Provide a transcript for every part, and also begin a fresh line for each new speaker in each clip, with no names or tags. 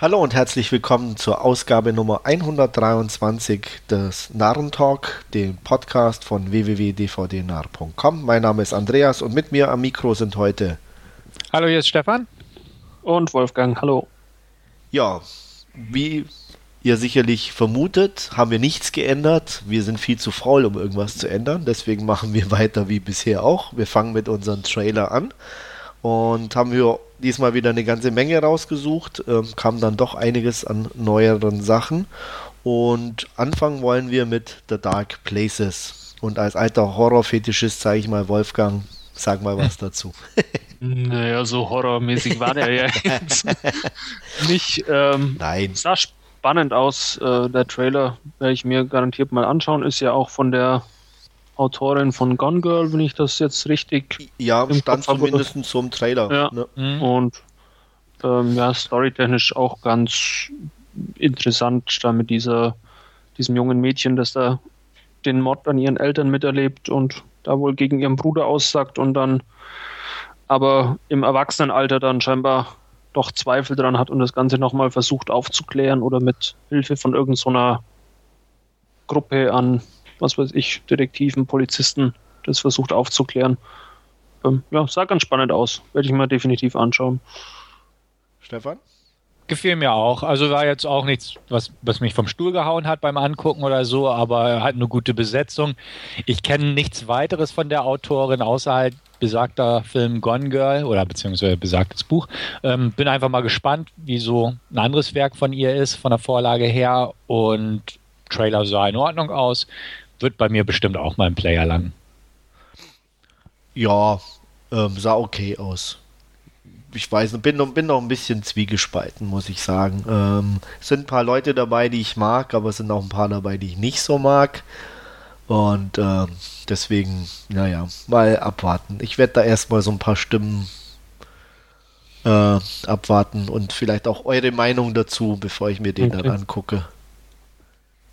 Hallo und herzlich willkommen zur Ausgabe Nummer 123 des Narrentalk, dem Podcast von www.dvdnarr.com. Mein Name ist Andreas und mit mir am Mikro sind heute.
Hallo, hier ist Stefan.
Und Wolfgang, hallo.
Ja, wie ihr sicherlich vermutet, haben wir nichts geändert. Wir sind viel zu faul, um irgendwas zu ändern. Deswegen machen wir weiter wie bisher auch. Wir fangen mit unserem Trailer an und haben wir diesmal wieder eine ganze Menge rausgesucht. Ähm, kam dann doch einiges an neueren Sachen. Und anfangen wollen wir mit The Dark Places. Und als alter Horrorfetischist sage ich mal, Wolfgang, sag mal was dazu.
naja, so horrormäßig war der ja jetzt nicht. Ähm,
Nein.
Sah spannend aus. Äh, der Trailer werde ich mir garantiert mal anschauen. Ist ja auch von der Autorin von Gone Girl, wenn ich das jetzt richtig.
Ja, stand zumindest zum Trailer.
Ja. Ne? Mhm. Und ähm, ja, storytechnisch auch ganz interessant, da mit dieser, diesem jungen Mädchen, das da den Mord an ihren Eltern miterlebt und da wohl gegen ihren Bruder aussagt und dann aber im Erwachsenenalter dann scheinbar doch Zweifel dran hat und das Ganze nochmal versucht aufzuklären oder mit Hilfe von irgendeiner so Gruppe an was weiß ich, Detektiven, Polizisten das versucht aufzuklären. Ähm, ja, sah ganz spannend aus. Werde ich mir definitiv anschauen.
Stefan?
Gefiel mir auch. Also war jetzt auch nichts, was, was mich vom Stuhl gehauen hat beim Angucken oder so, aber er hat eine gute Besetzung. Ich kenne nichts weiteres von der Autorin, außer halt besagter Film Gone Girl oder beziehungsweise besagtes Buch. Ähm, bin einfach mal gespannt, wie so ein anderes Werk von ihr ist, von der Vorlage her. Und Trailer sah in Ordnung aus wird bei mir bestimmt auch mal im Player lang.
Ja, ähm, sah okay aus. Ich weiß, bin noch, bin noch ein bisschen zwiegespalten, muss ich sagen. Ähm, es sind ein paar Leute dabei, die ich mag, aber es sind auch ein paar dabei, die ich nicht so mag. Und ähm, deswegen, naja, mal abwarten. Ich werde da erstmal so ein paar Stimmen äh, abwarten und vielleicht auch eure Meinung dazu, bevor ich mir den okay. dann angucke.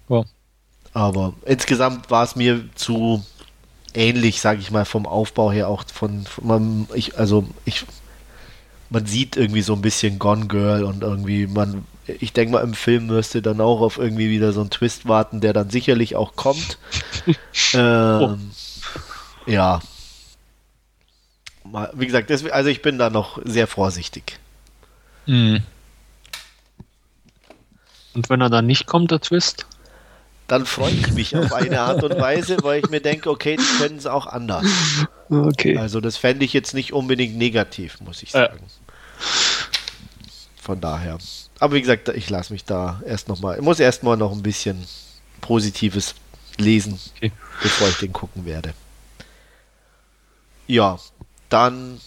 Ja. Aber insgesamt war es mir zu ähnlich, sage ich mal, vom Aufbau her auch von, von ich, also ich, man sieht irgendwie so ein bisschen Gone Girl und irgendwie man, ich denke mal, im Film müsste dann auch auf irgendwie wieder so einen Twist warten, der dann sicherlich auch kommt. ähm, oh. Ja. Wie gesagt, das, also ich bin da noch sehr vorsichtig.
Mhm. Und wenn er dann nicht kommt, der Twist?
Dann freue ich mich auf eine Art und Weise, weil ich mir denke, okay, die können es auch anders. Okay. Also das fände ich jetzt nicht unbedingt negativ, muss ich sagen. Ja. Von daher. Aber wie gesagt, ich lasse mich da erst nochmal, ich muss erst mal noch ein bisschen Positives lesen, okay. bevor ich den gucken werde. Ja, dann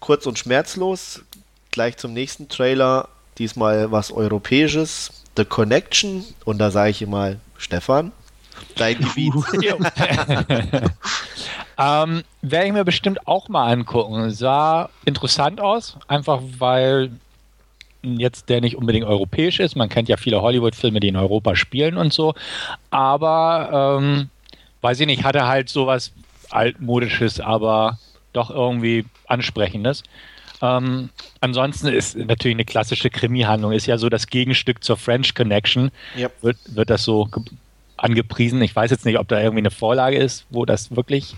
kurz und schmerzlos, gleich zum nächsten Trailer, diesmal was Europäisches, The Connection, und da sage ich immer Stefan, dein Gebiet.
ähm, Werde ich mir bestimmt auch mal angucken. Sah interessant aus, einfach weil jetzt der nicht unbedingt europäisch ist. Man kennt ja viele Hollywood-Filme, die in Europa spielen und so. Aber ähm, weiß ich nicht, hatte halt sowas altmodisches, aber doch irgendwie ansprechendes. Ähm, ansonsten ist natürlich eine klassische Krimi-Handlung, ist ja so das Gegenstück zur French Connection. Yep. Wird, wird das so angepriesen. Ich weiß jetzt nicht, ob da irgendwie eine Vorlage ist, wo das wirklich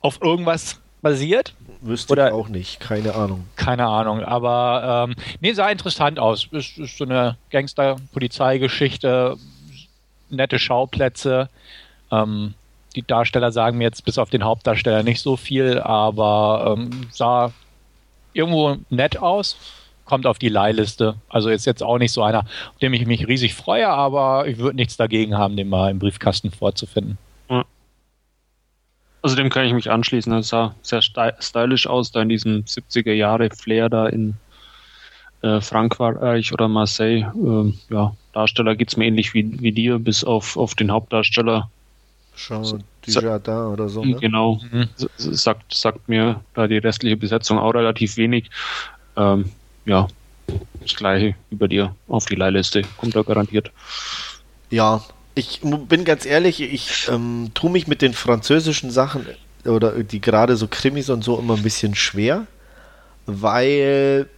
auf irgendwas basiert.
Wüsste Oder, ich auch nicht, keine Ahnung.
Keine Ahnung, aber ähm, nee, sah interessant aus. Ist, ist so eine Gangster-Polizeigeschichte, nette Schauplätze. Ähm, die Darsteller sagen mir jetzt bis auf den Hauptdarsteller nicht so viel, aber ähm, sah irgendwo nett aus. Kommt auf die Leihliste. Also ist jetzt auch nicht so einer, auf dem ich mich riesig freue, aber ich würde nichts dagegen haben, den mal im Briefkasten vorzufinden.
Also dem kann ich mich anschließen. Das sah sehr stylisch aus, da in diesem 70er Jahre Flair da in äh, Frankreich oder Marseille. Ähm, ja, Darsteller geht es mir ähnlich wie, wie dir, bis auf, auf den Hauptdarsteller.
Jean Dujardin oder so.
Ne? Genau, mhm. sagt, sagt mir da die restliche Besetzung auch relativ wenig. Ähm, ja, das gleiche über dir auf die Leihliste, kommt da garantiert.
Ja, ich bin ganz ehrlich, ich ähm, tue mich mit den französischen Sachen oder die gerade so Krimis und so immer ein bisschen schwer, weil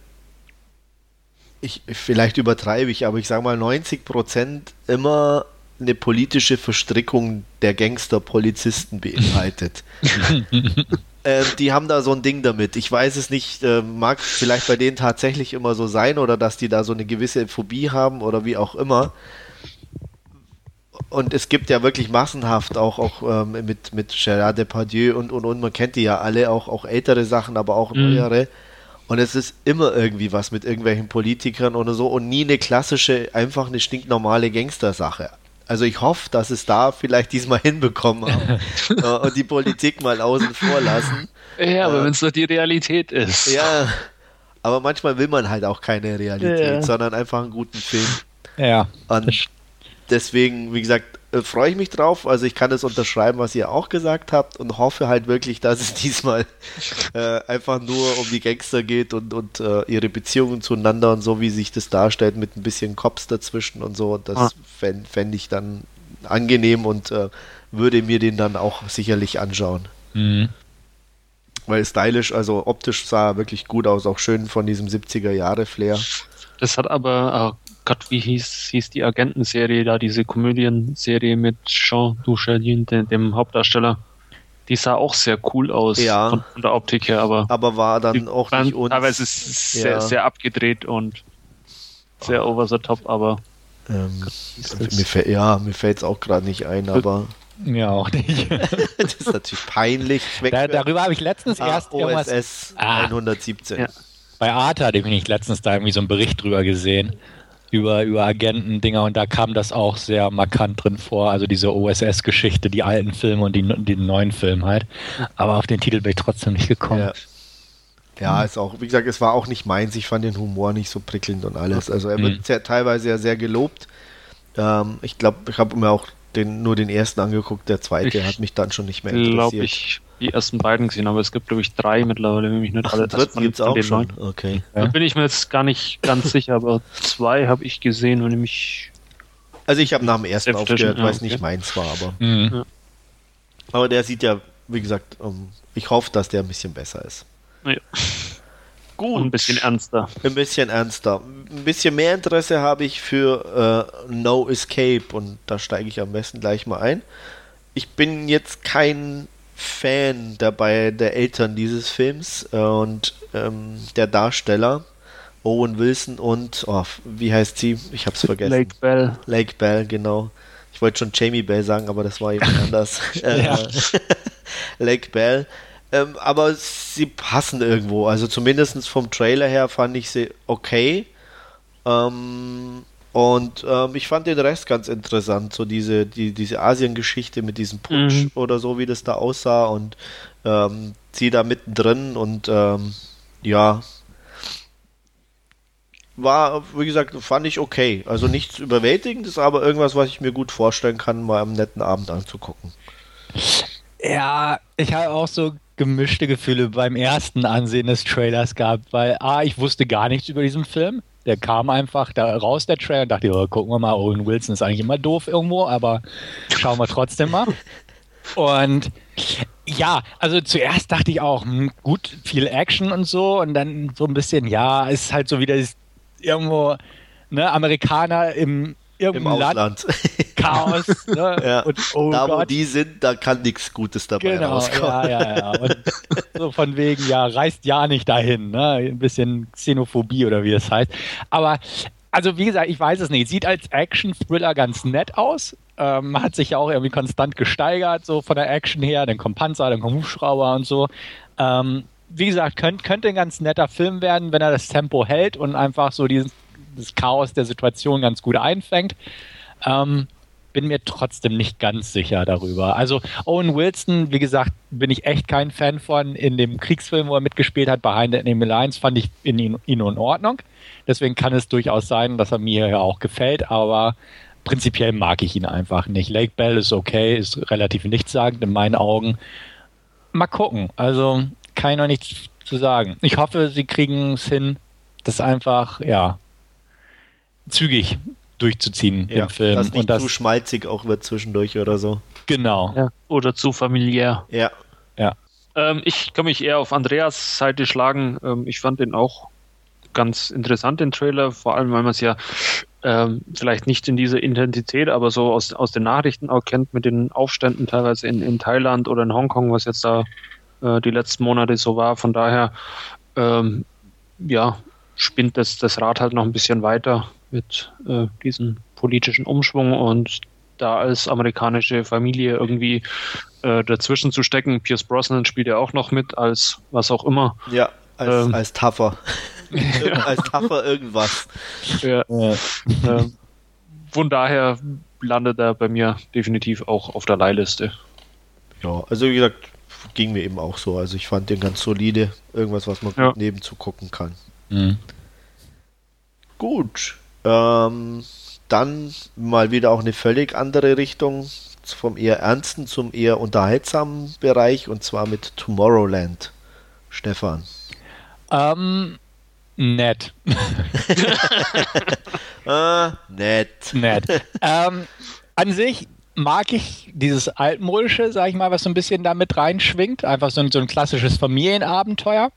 ich, vielleicht übertreibe ich, aber ich sage mal 90 Prozent immer eine politische Verstrickung der Gangster-Polizisten beinhaltet. äh, die haben da so ein Ding damit. Ich weiß es nicht, äh, mag vielleicht bei denen tatsächlich immer so sein oder dass die da so eine gewisse Phobie haben oder wie auch immer. Und es gibt ja wirklich massenhaft auch, auch ähm, mit, mit Gerard Depardieu und, und, und, man kennt die ja alle, auch, auch ältere Sachen, aber auch mhm. neuere. Und es ist immer irgendwie was mit irgendwelchen Politikern oder so und nie eine klassische, einfach eine stinknormale Gangster-Sache. Also ich hoffe, dass es da vielleicht diesmal hinbekommen haben äh, und die Politik mal außen vor lassen.
Ja, aber äh, wenn es doch die Realität ist.
Ja, aber manchmal will man halt auch keine Realität, ja. sondern einfach einen guten Film.
Ja.
Und deswegen, wie gesagt, äh, freue ich mich drauf. Also ich kann es unterschreiben, was ihr auch gesagt habt und hoffe halt wirklich, dass es diesmal äh, einfach nur um die Gangster geht und, und äh, ihre Beziehungen zueinander und so, wie sich das darstellt, mit ein bisschen Cops dazwischen und so. Und das ah. fände fänd ich dann angenehm und äh, würde mir den dann auch sicherlich anschauen. Mhm. Weil stylisch, also optisch sah er wirklich gut aus, auch schön von diesem 70er Jahre Flair.
Das hat aber Gott, wie hieß, hieß die Agentenserie da, diese Komödienserie mit Jean Dujardin, dem, dem Hauptdarsteller. Die sah auch sehr cool aus
ja.
von, von der Optik her, aber.
Aber war dann auch nicht
uns. Aber es ist sehr, ja. sehr abgedreht und sehr over the top, aber.
Ähm, mir fällt, ja, mir fällt es auch gerade nicht ein, aber.
Mir auch nicht.
das ist natürlich peinlich.
Da, darüber habe ich letztens ah, erst
OSS ah, 117. Ja.
Bei Arte habe ich letztens da irgendwie so einen Bericht drüber gesehen über, über Agenten-Dinger und da kam das auch sehr markant drin vor. Also diese OSS-Geschichte, die alten Filme und die, den neuen Film halt. Aber auf den Titel bin ich trotzdem nicht gekommen.
Ja. Ja, ist auch, wie gesagt, es war auch nicht meins. Ich fand den Humor nicht so prickelnd und alles. Also er wird mhm. sehr, teilweise ja sehr gelobt. Ähm, ich glaube, ich habe mir auch den, nur den ersten angeguckt. Der zweite ich hat mich dann schon nicht mehr interessiert.
ich die ersten beiden gesehen, aber es gibt, glaube ich, drei mittlerweile, wenn mich nicht alle.
Das gibt es auch schon. Neuen.
Okay.
Da bin ich mir jetzt gar nicht ganz sicher, aber zwei habe ich gesehen und nämlich.
Also ich habe nach dem ersten aufgehört, weil es nicht meins war, aber. Mhm. Ja. Aber der sieht ja, wie gesagt, um, ähm, ich hoffe, dass der ein bisschen besser ist.
Ja. Gut. Und ein bisschen ernster.
Ein bisschen ernster. Ein bisschen mehr Interesse habe ich für äh, No Escape und da steige ich am besten gleich mal ein. Ich bin jetzt kein Fan dabei der Eltern dieses Films äh, und ähm, der Darsteller Owen Wilson und oh, wie heißt sie? Ich hab's vergessen.
Lake Bell.
Lake Bell, genau. Ich wollte schon Jamie Bell sagen, aber das war jemand anders. Äh, Lake Bell. Ähm, aber sie passen irgendwo. Also zumindest vom Trailer her fand ich sie okay. Ähm, und ähm, ich fand den Rest ganz interessant, so diese, die, diese Asien-Geschichte mit diesem Putsch mhm. oder so, wie das da aussah und ähm, sie da mittendrin und ähm, ja, war, wie gesagt, fand ich okay. Also nichts Überwältigendes, aber irgendwas, was ich mir gut vorstellen kann, mal am netten Abend anzugucken.
Ja, ich habe auch so gemischte Gefühle beim ersten Ansehen des Trailers gehabt, weil A, ich wusste gar nichts über diesen Film. Der kam einfach da raus, der Trailer, und dachte, oh, gucken wir mal, Owen Wilson ist eigentlich immer doof irgendwo, aber schauen wir trotzdem mal. Und ja, also zuerst dachte ich auch, hm, gut, viel Action und so, und dann so ein bisschen, ja, ist halt so wieder irgendwo, ne, Amerikaner im irgendeinem Im Land. Chaos. Ne?
ja. und, oh da, Gott. wo die sind, da kann nichts Gutes dabei genau, rauskommen.
Ja, ja, ja. Und so von wegen, ja, reist ja nicht dahin. Ne? Ein bisschen Xenophobie oder wie das heißt. Aber, also wie gesagt, ich weiß es nicht. Sieht als Action-Thriller ganz nett aus. Ähm, hat sich ja auch irgendwie konstant gesteigert, so von der Action her. Dann kommt Panzer, dann kommt Hubschrauber und so. Ähm, wie gesagt, könnt, könnte ein ganz netter Film werden, wenn er das Tempo hält und einfach so diesen das Chaos der Situation ganz gut einfängt. Ähm, bin mir trotzdem nicht ganz sicher darüber. Also Owen Wilson, wie gesagt, bin ich echt kein Fan von. In dem Kriegsfilm, wo er mitgespielt hat, Behind the Enemy Lines, fand ich ihn, ihn in Ordnung. Deswegen kann es durchaus sein, dass er mir ja auch gefällt, aber prinzipiell mag ich ihn einfach nicht. Lake Bell ist okay, ist relativ nichtssagend in meinen Augen. Mal gucken. Also kann ich noch nichts zu sagen. Ich hoffe, sie kriegen es hin, das einfach, ja, zügig durchzuziehen
ja, im Film. Dass nicht und das zu schmalzig auch wird zwischendurch oder so.
Genau.
Ja, oder zu familiär.
Ja.
Ja.
Ähm, ich kann mich eher auf Andreas Seite schlagen. Ähm, ich fand den auch ganz interessant, den Trailer, vor allem, weil man es ja ähm, vielleicht nicht in dieser Intensität, aber so aus, aus den Nachrichten auch kennt mit den Aufständen teilweise in, in Thailand oder in Hongkong, was jetzt da äh, die letzten Monate so war. Von daher, ähm, ja, spinnt das, das Rad halt noch ein bisschen weiter mit äh, diesem politischen Umschwung und da als amerikanische Familie irgendwie äh, dazwischen zu stecken. Pierce Brosnan spielt ja auch noch mit als was auch immer.
Ja, als, ähm, als Tougher. als Tougher irgendwas.
Ja. ja. Ähm, von daher landet er bei mir definitiv auch auf der Leihliste.
Ja, also wie gesagt, ging mir eben auch so. Also ich fand den ganz solide. Irgendwas, was man ja. gut nebenzu gucken kann. Mhm. Gut. Ähm, dann mal wieder auch eine völlig andere Richtung. Vom eher ernsten zum eher unterhaltsamen Bereich und zwar mit Tomorrowland. Stefan.
Ähm, nett.
ah, nett.
Nett. ähm, an sich mag ich dieses altmodische, sag ich mal, was so ein bisschen da mit reinschwingt. Einfach so ein, so ein klassisches Familienabenteuer.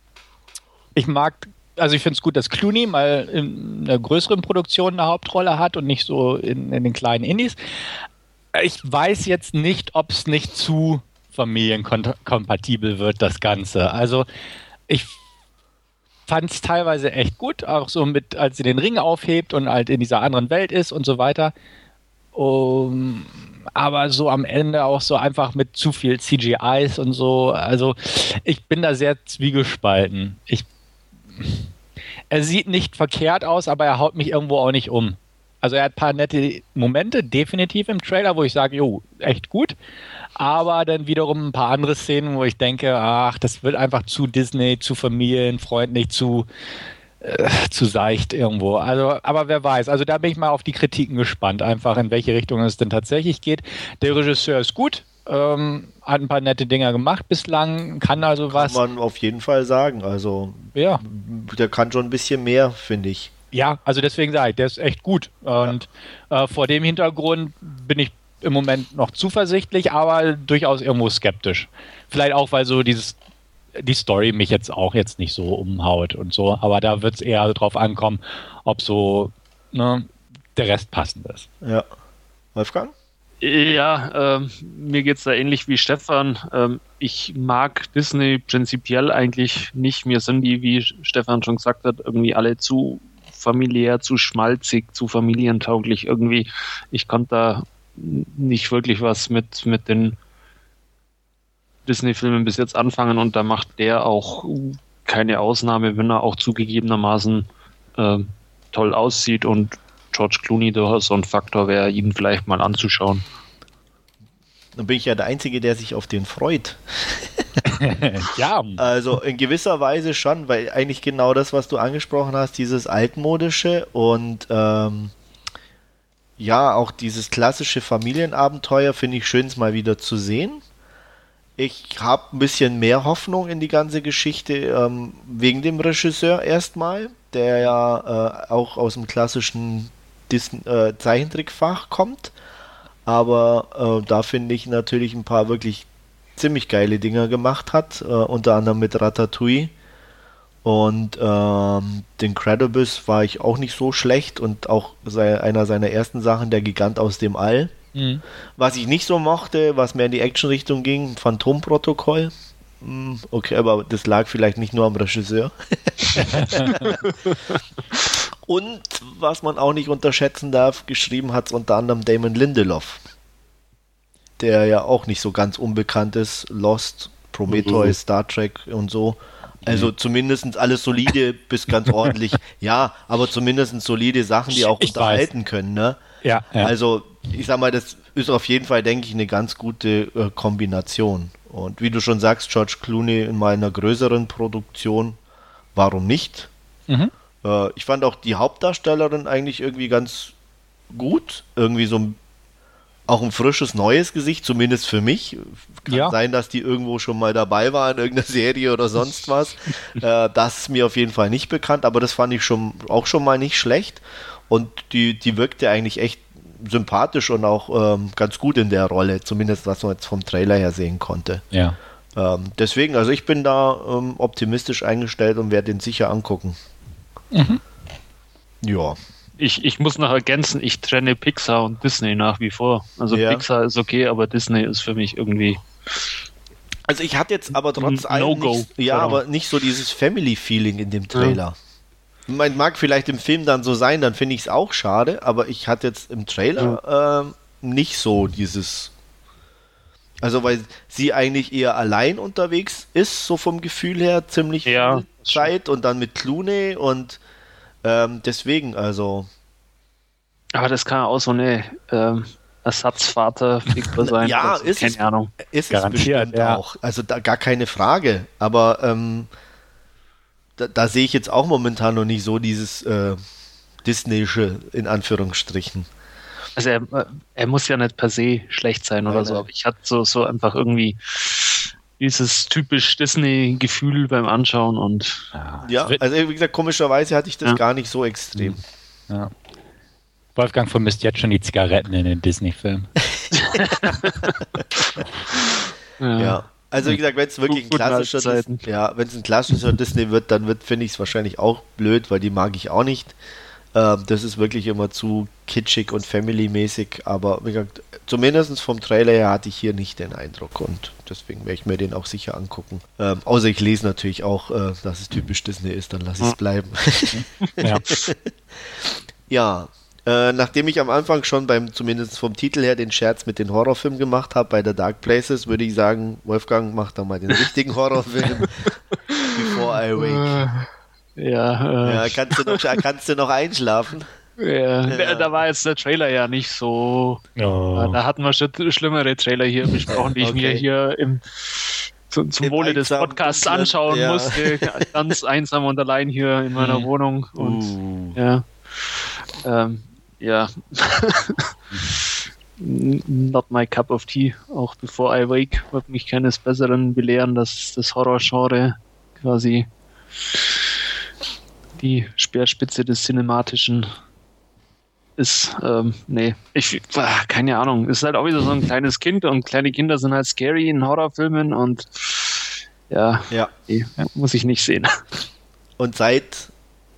Ich mag, also ich finde es gut, dass Clooney mal in einer größeren Produktion eine Hauptrolle hat und nicht so in, in den kleinen Indies. Ich weiß jetzt nicht, ob es nicht zu familienkompatibel wird, das Ganze. Also ich fand es teilweise echt gut, auch so mit, als sie den Ring aufhebt und halt in dieser anderen Welt ist und so weiter. Um, aber so am Ende auch so einfach mit zu viel CGIs und so. Also ich bin da sehr zwiegespalten. Ich, er sieht nicht verkehrt aus, aber er haut mich irgendwo auch nicht um. Also er hat ein paar nette Momente, definitiv im Trailer, wo ich sage, jo, echt gut. Aber dann wiederum ein paar andere Szenen, wo ich denke, ach, das wird einfach zu Disney, zu familienfreundlich, zu äh, zu seicht irgendwo. Also, aber wer weiß. Also da bin ich mal auf die Kritiken gespannt, einfach in welche Richtung es denn tatsächlich geht. Der Regisseur ist gut, ähm, hat ein paar nette Dinger gemacht bislang, kann also kann was.
Kann man auf jeden Fall sagen. Also ja. der kann schon ein bisschen mehr, finde ich.
Ja, also deswegen sage ich, der ist echt gut. Und ja. äh, vor dem Hintergrund bin ich im Moment noch zuversichtlich, aber durchaus irgendwo skeptisch. Vielleicht auch, weil so dieses die Story mich jetzt auch jetzt nicht so umhaut und so, aber da wird es eher darauf ankommen, ob so ne, der Rest passend ist.
Ja. Wolfgang?
Ja, ähm, mir geht es da ähnlich wie Stefan. Ähm, ich mag Disney prinzipiell eigentlich nicht. Mir sind die, wie Stefan schon gesagt hat, irgendwie alle zu familiär, zu schmalzig, zu familientauglich irgendwie. Ich konnte da nicht wirklich was mit, mit den Disney-Filmen bis jetzt anfangen und da macht der auch keine Ausnahme, wenn er auch zugegebenermaßen äh, toll aussieht und George Clooney durchaus so ein Faktor wäre, ihn vielleicht mal anzuschauen.
Dann bin ich ja der Einzige, der sich auf den freut.
ja.
Also in gewisser Weise schon, weil eigentlich genau das, was du angesprochen hast, dieses altmodische und ähm, ja, auch dieses klassische Familienabenteuer finde ich schön, es mal wieder zu sehen. Ich habe ein bisschen mehr Hoffnung in die ganze Geschichte ähm, wegen dem Regisseur erstmal, der ja äh, auch aus dem klassischen Disney, äh, Zeichentrickfach kommt. Aber äh, da finde ich natürlich ein paar wirklich ziemlich geile Dinger gemacht hat, äh, unter anderem mit Ratatouille. Und ähm, den Credibus war ich auch nicht so schlecht und auch einer seiner ersten Sachen, der Gigant aus dem All Mhm. Was ich nicht so mochte, was mehr in die Action-Richtung ging, Phantom-Protokoll. Hm, okay, aber das lag vielleicht nicht nur am Regisseur. Und was man auch nicht unterschätzen darf, geschrieben hat es unter anderem Damon Lindelof, der ja auch nicht so ganz unbekannt ist. Lost, Prometheus, mhm. Star Trek und so. Also mhm. zumindest alles solide bis ganz ordentlich. Ja, aber zumindest solide Sachen, die auch ich unterhalten weiß. können. Ne?
Ja,
ja, Also ich sag mal, das ist auf jeden Fall, denke ich, eine ganz gute äh, Kombination. Und wie du schon sagst, George Clooney in meiner größeren Produktion, warum nicht? Mhm. Äh, ich fand auch die Hauptdarstellerin eigentlich irgendwie ganz gut. Irgendwie so ein, auch ein frisches, neues Gesicht, zumindest für mich. Kann ja. sein, dass die irgendwo schon mal dabei war in irgendeiner Serie oder sonst was. äh, das ist mir auf jeden Fall nicht bekannt, aber das fand ich schon auch schon mal nicht schlecht. Und die, die wirkte eigentlich echt sympathisch und auch ähm, ganz gut in der Rolle, zumindest was man jetzt vom Trailer her sehen konnte.
Ja.
Ähm, deswegen, also ich bin da ähm, optimistisch eingestellt und werde den sicher angucken. Mhm. Ja.
Ich, ich muss noch ergänzen, ich trenne Pixar und Disney nach wie vor. Also
Ja.
Pixar ist okay, aber Disney ist für mich irgendwie.
Also ich hatte jetzt aber trotz allem
No-Go.
nicht, ja,
Genau.
aber nicht so dieses Family-Feeling in dem Trailer. Man mag vielleicht im Film dann so sein, dann finde ich es auch schade, aber ich hatte jetzt im Trailer ähm, nicht so dieses. Also weil sie eigentlich eher allein unterwegs ist, so vom Gefühl her, ziemlich
Ja,
viel Zeit und dann mit Clooney und ähm, deswegen, also
Aber das kann auch so eine ähm, Ersatzvater-Figur sein.
Ja,
Also,
ist
keine
es.
Ahnung.
ist
Garantiert,
es bestimmt
ja.
auch. Also da gar keine Frage. Aber ähm, da, da sehe ich jetzt auch momentan noch nicht so dieses äh, Disneysche in Anführungsstrichen.
Also er, er muss ja nicht per se schlecht sein oder
Nein,
so,
nein.
aber ich hatte so, so einfach irgendwie dieses typisch Disney-Gefühl beim Anschauen und
Ja, also wie gesagt, komischerweise hatte ich das
Ja.
gar nicht so extrem.
Ja. Wolfgang vermisst jetzt schon die Zigaretten in den Disney-Filmen.
Ja. Also wie gesagt, wenn es wirklich ein klassischer
alten Zeiten.
Dis- ja, wenn es ein klassischer Disney wird, dann wird finde ich es wahrscheinlich auch blöd, weil die mag ich auch nicht. Ähm, das ist wirklich immer zu kitschig und family-mäßig, aber wie gesagt, zumindest vom Trailer her hatte ich hier nicht den Eindruck und deswegen werde ich mir den auch sicher angucken. Ähm, außer ich lese natürlich auch, äh, dass es typisch Disney ist, dann lasse ich es bleiben.
Ja.
Ja, äh, nachdem ich am Anfang schon beim, zumindest vom Titel her, den Scherz mit den Horrorfilmen gemacht habe bei The Dark Places, würde ich sagen, Wolfgang, mach doch mal den richtigen Horrorfilm Before I Wake.
Ja,
Ja,
äh,
kannst du noch, kannst du noch einschlafen?
ja,
Ja.
Da war jetzt der Trailer ja nicht so.
Oh.
Da hatten wir schon schlimmere Trailer hier besprochen, die ich mir
Okay.
hier im, zum, zum
Im
Wohle des Podcasts
dunklen,
anschauen
ja.
musste. Ganz einsam und allein hier in meiner
Mhm.
Wohnung. Und
Uh.
Ja. Ähm, ja. Not my cup of tea. Auch Before I Wake wird mich keines Besseren belehren, dass das Horrorgenre quasi die Speerspitze des Cinematischen ist. Ähm, nee, ich, ah, keine Ahnung. Ist halt auch wieder so ein kleines Kind und kleine Kinder sind halt scary in Horrorfilmen und ja,
Ja,
nee, muss ich nicht sehen.
und seit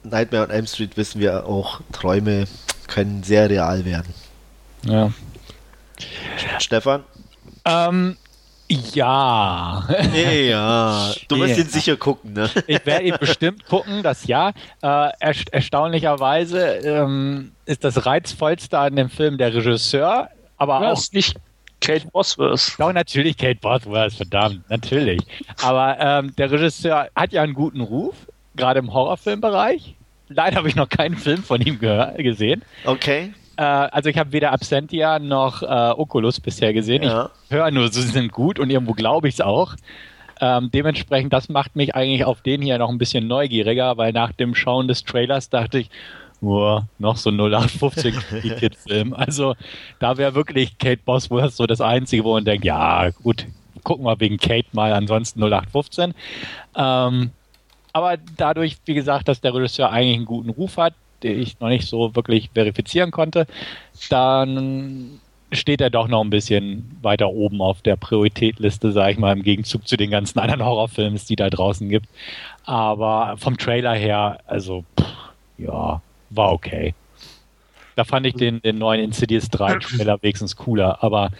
Nightmare on Elm Street wissen wir auch, Träume können sehr real werden.
Ja.
Stefan?
Ähm, ja.
Ja, du wirst
Ja.
ihn sicher gucken, ne?
Ich werde ihn bestimmt gucken, das ja. Äh, erst erstaunlicherweise ähm, ist das reizvollste an dem Film der Regisseur, aber
Ja,
auch
ist nicht Kate Bosworth.
Doch, natürlich Kate Bosworth, verdammt, natürlich. Aber ähm, der Regisseur hat ja einen guten Ruf, gerade im Horrorfilmbereich. Leider habe ich noch keinen Film von ihm gesehen.
Okay.
Äh, also ich habe weder Absentia noch äh, Oculus bisher gesehen.
Ja.
Ich höre nur, sie sind gut und irgendwo glaube ich es auch. Ähm, dementsprechend, das macht mich eigentlich auf den hier noch ein bisschen neugieriger, weil nach dem Schauen des Trailers dachte ich, boah, noch so ein 0815 Kid-Film. Also da wäre wirklich Kate Bosworth so das Einzige, wo man denkt, ja gut, gucken wir wegen Kate mal, ansonsten 0815. Ähm, aber dadurch, wie gesagt, dass der Regisseur eigentlich einen guten Ruf hat, den ich noch nicht so wirklich verifizieren konnte, dann steht er doch noch ein bisschen weiter oben auf der Prioritätliste, sage ich mal, im Gegenzug zu den ganzen anderen Horrorfilms, die da draußen gibt. Aber vom Trailer her, also, pff, ja, war okay. Da fand ich den, den neuen Insidious 3 Trailer wenigstens cooler, aber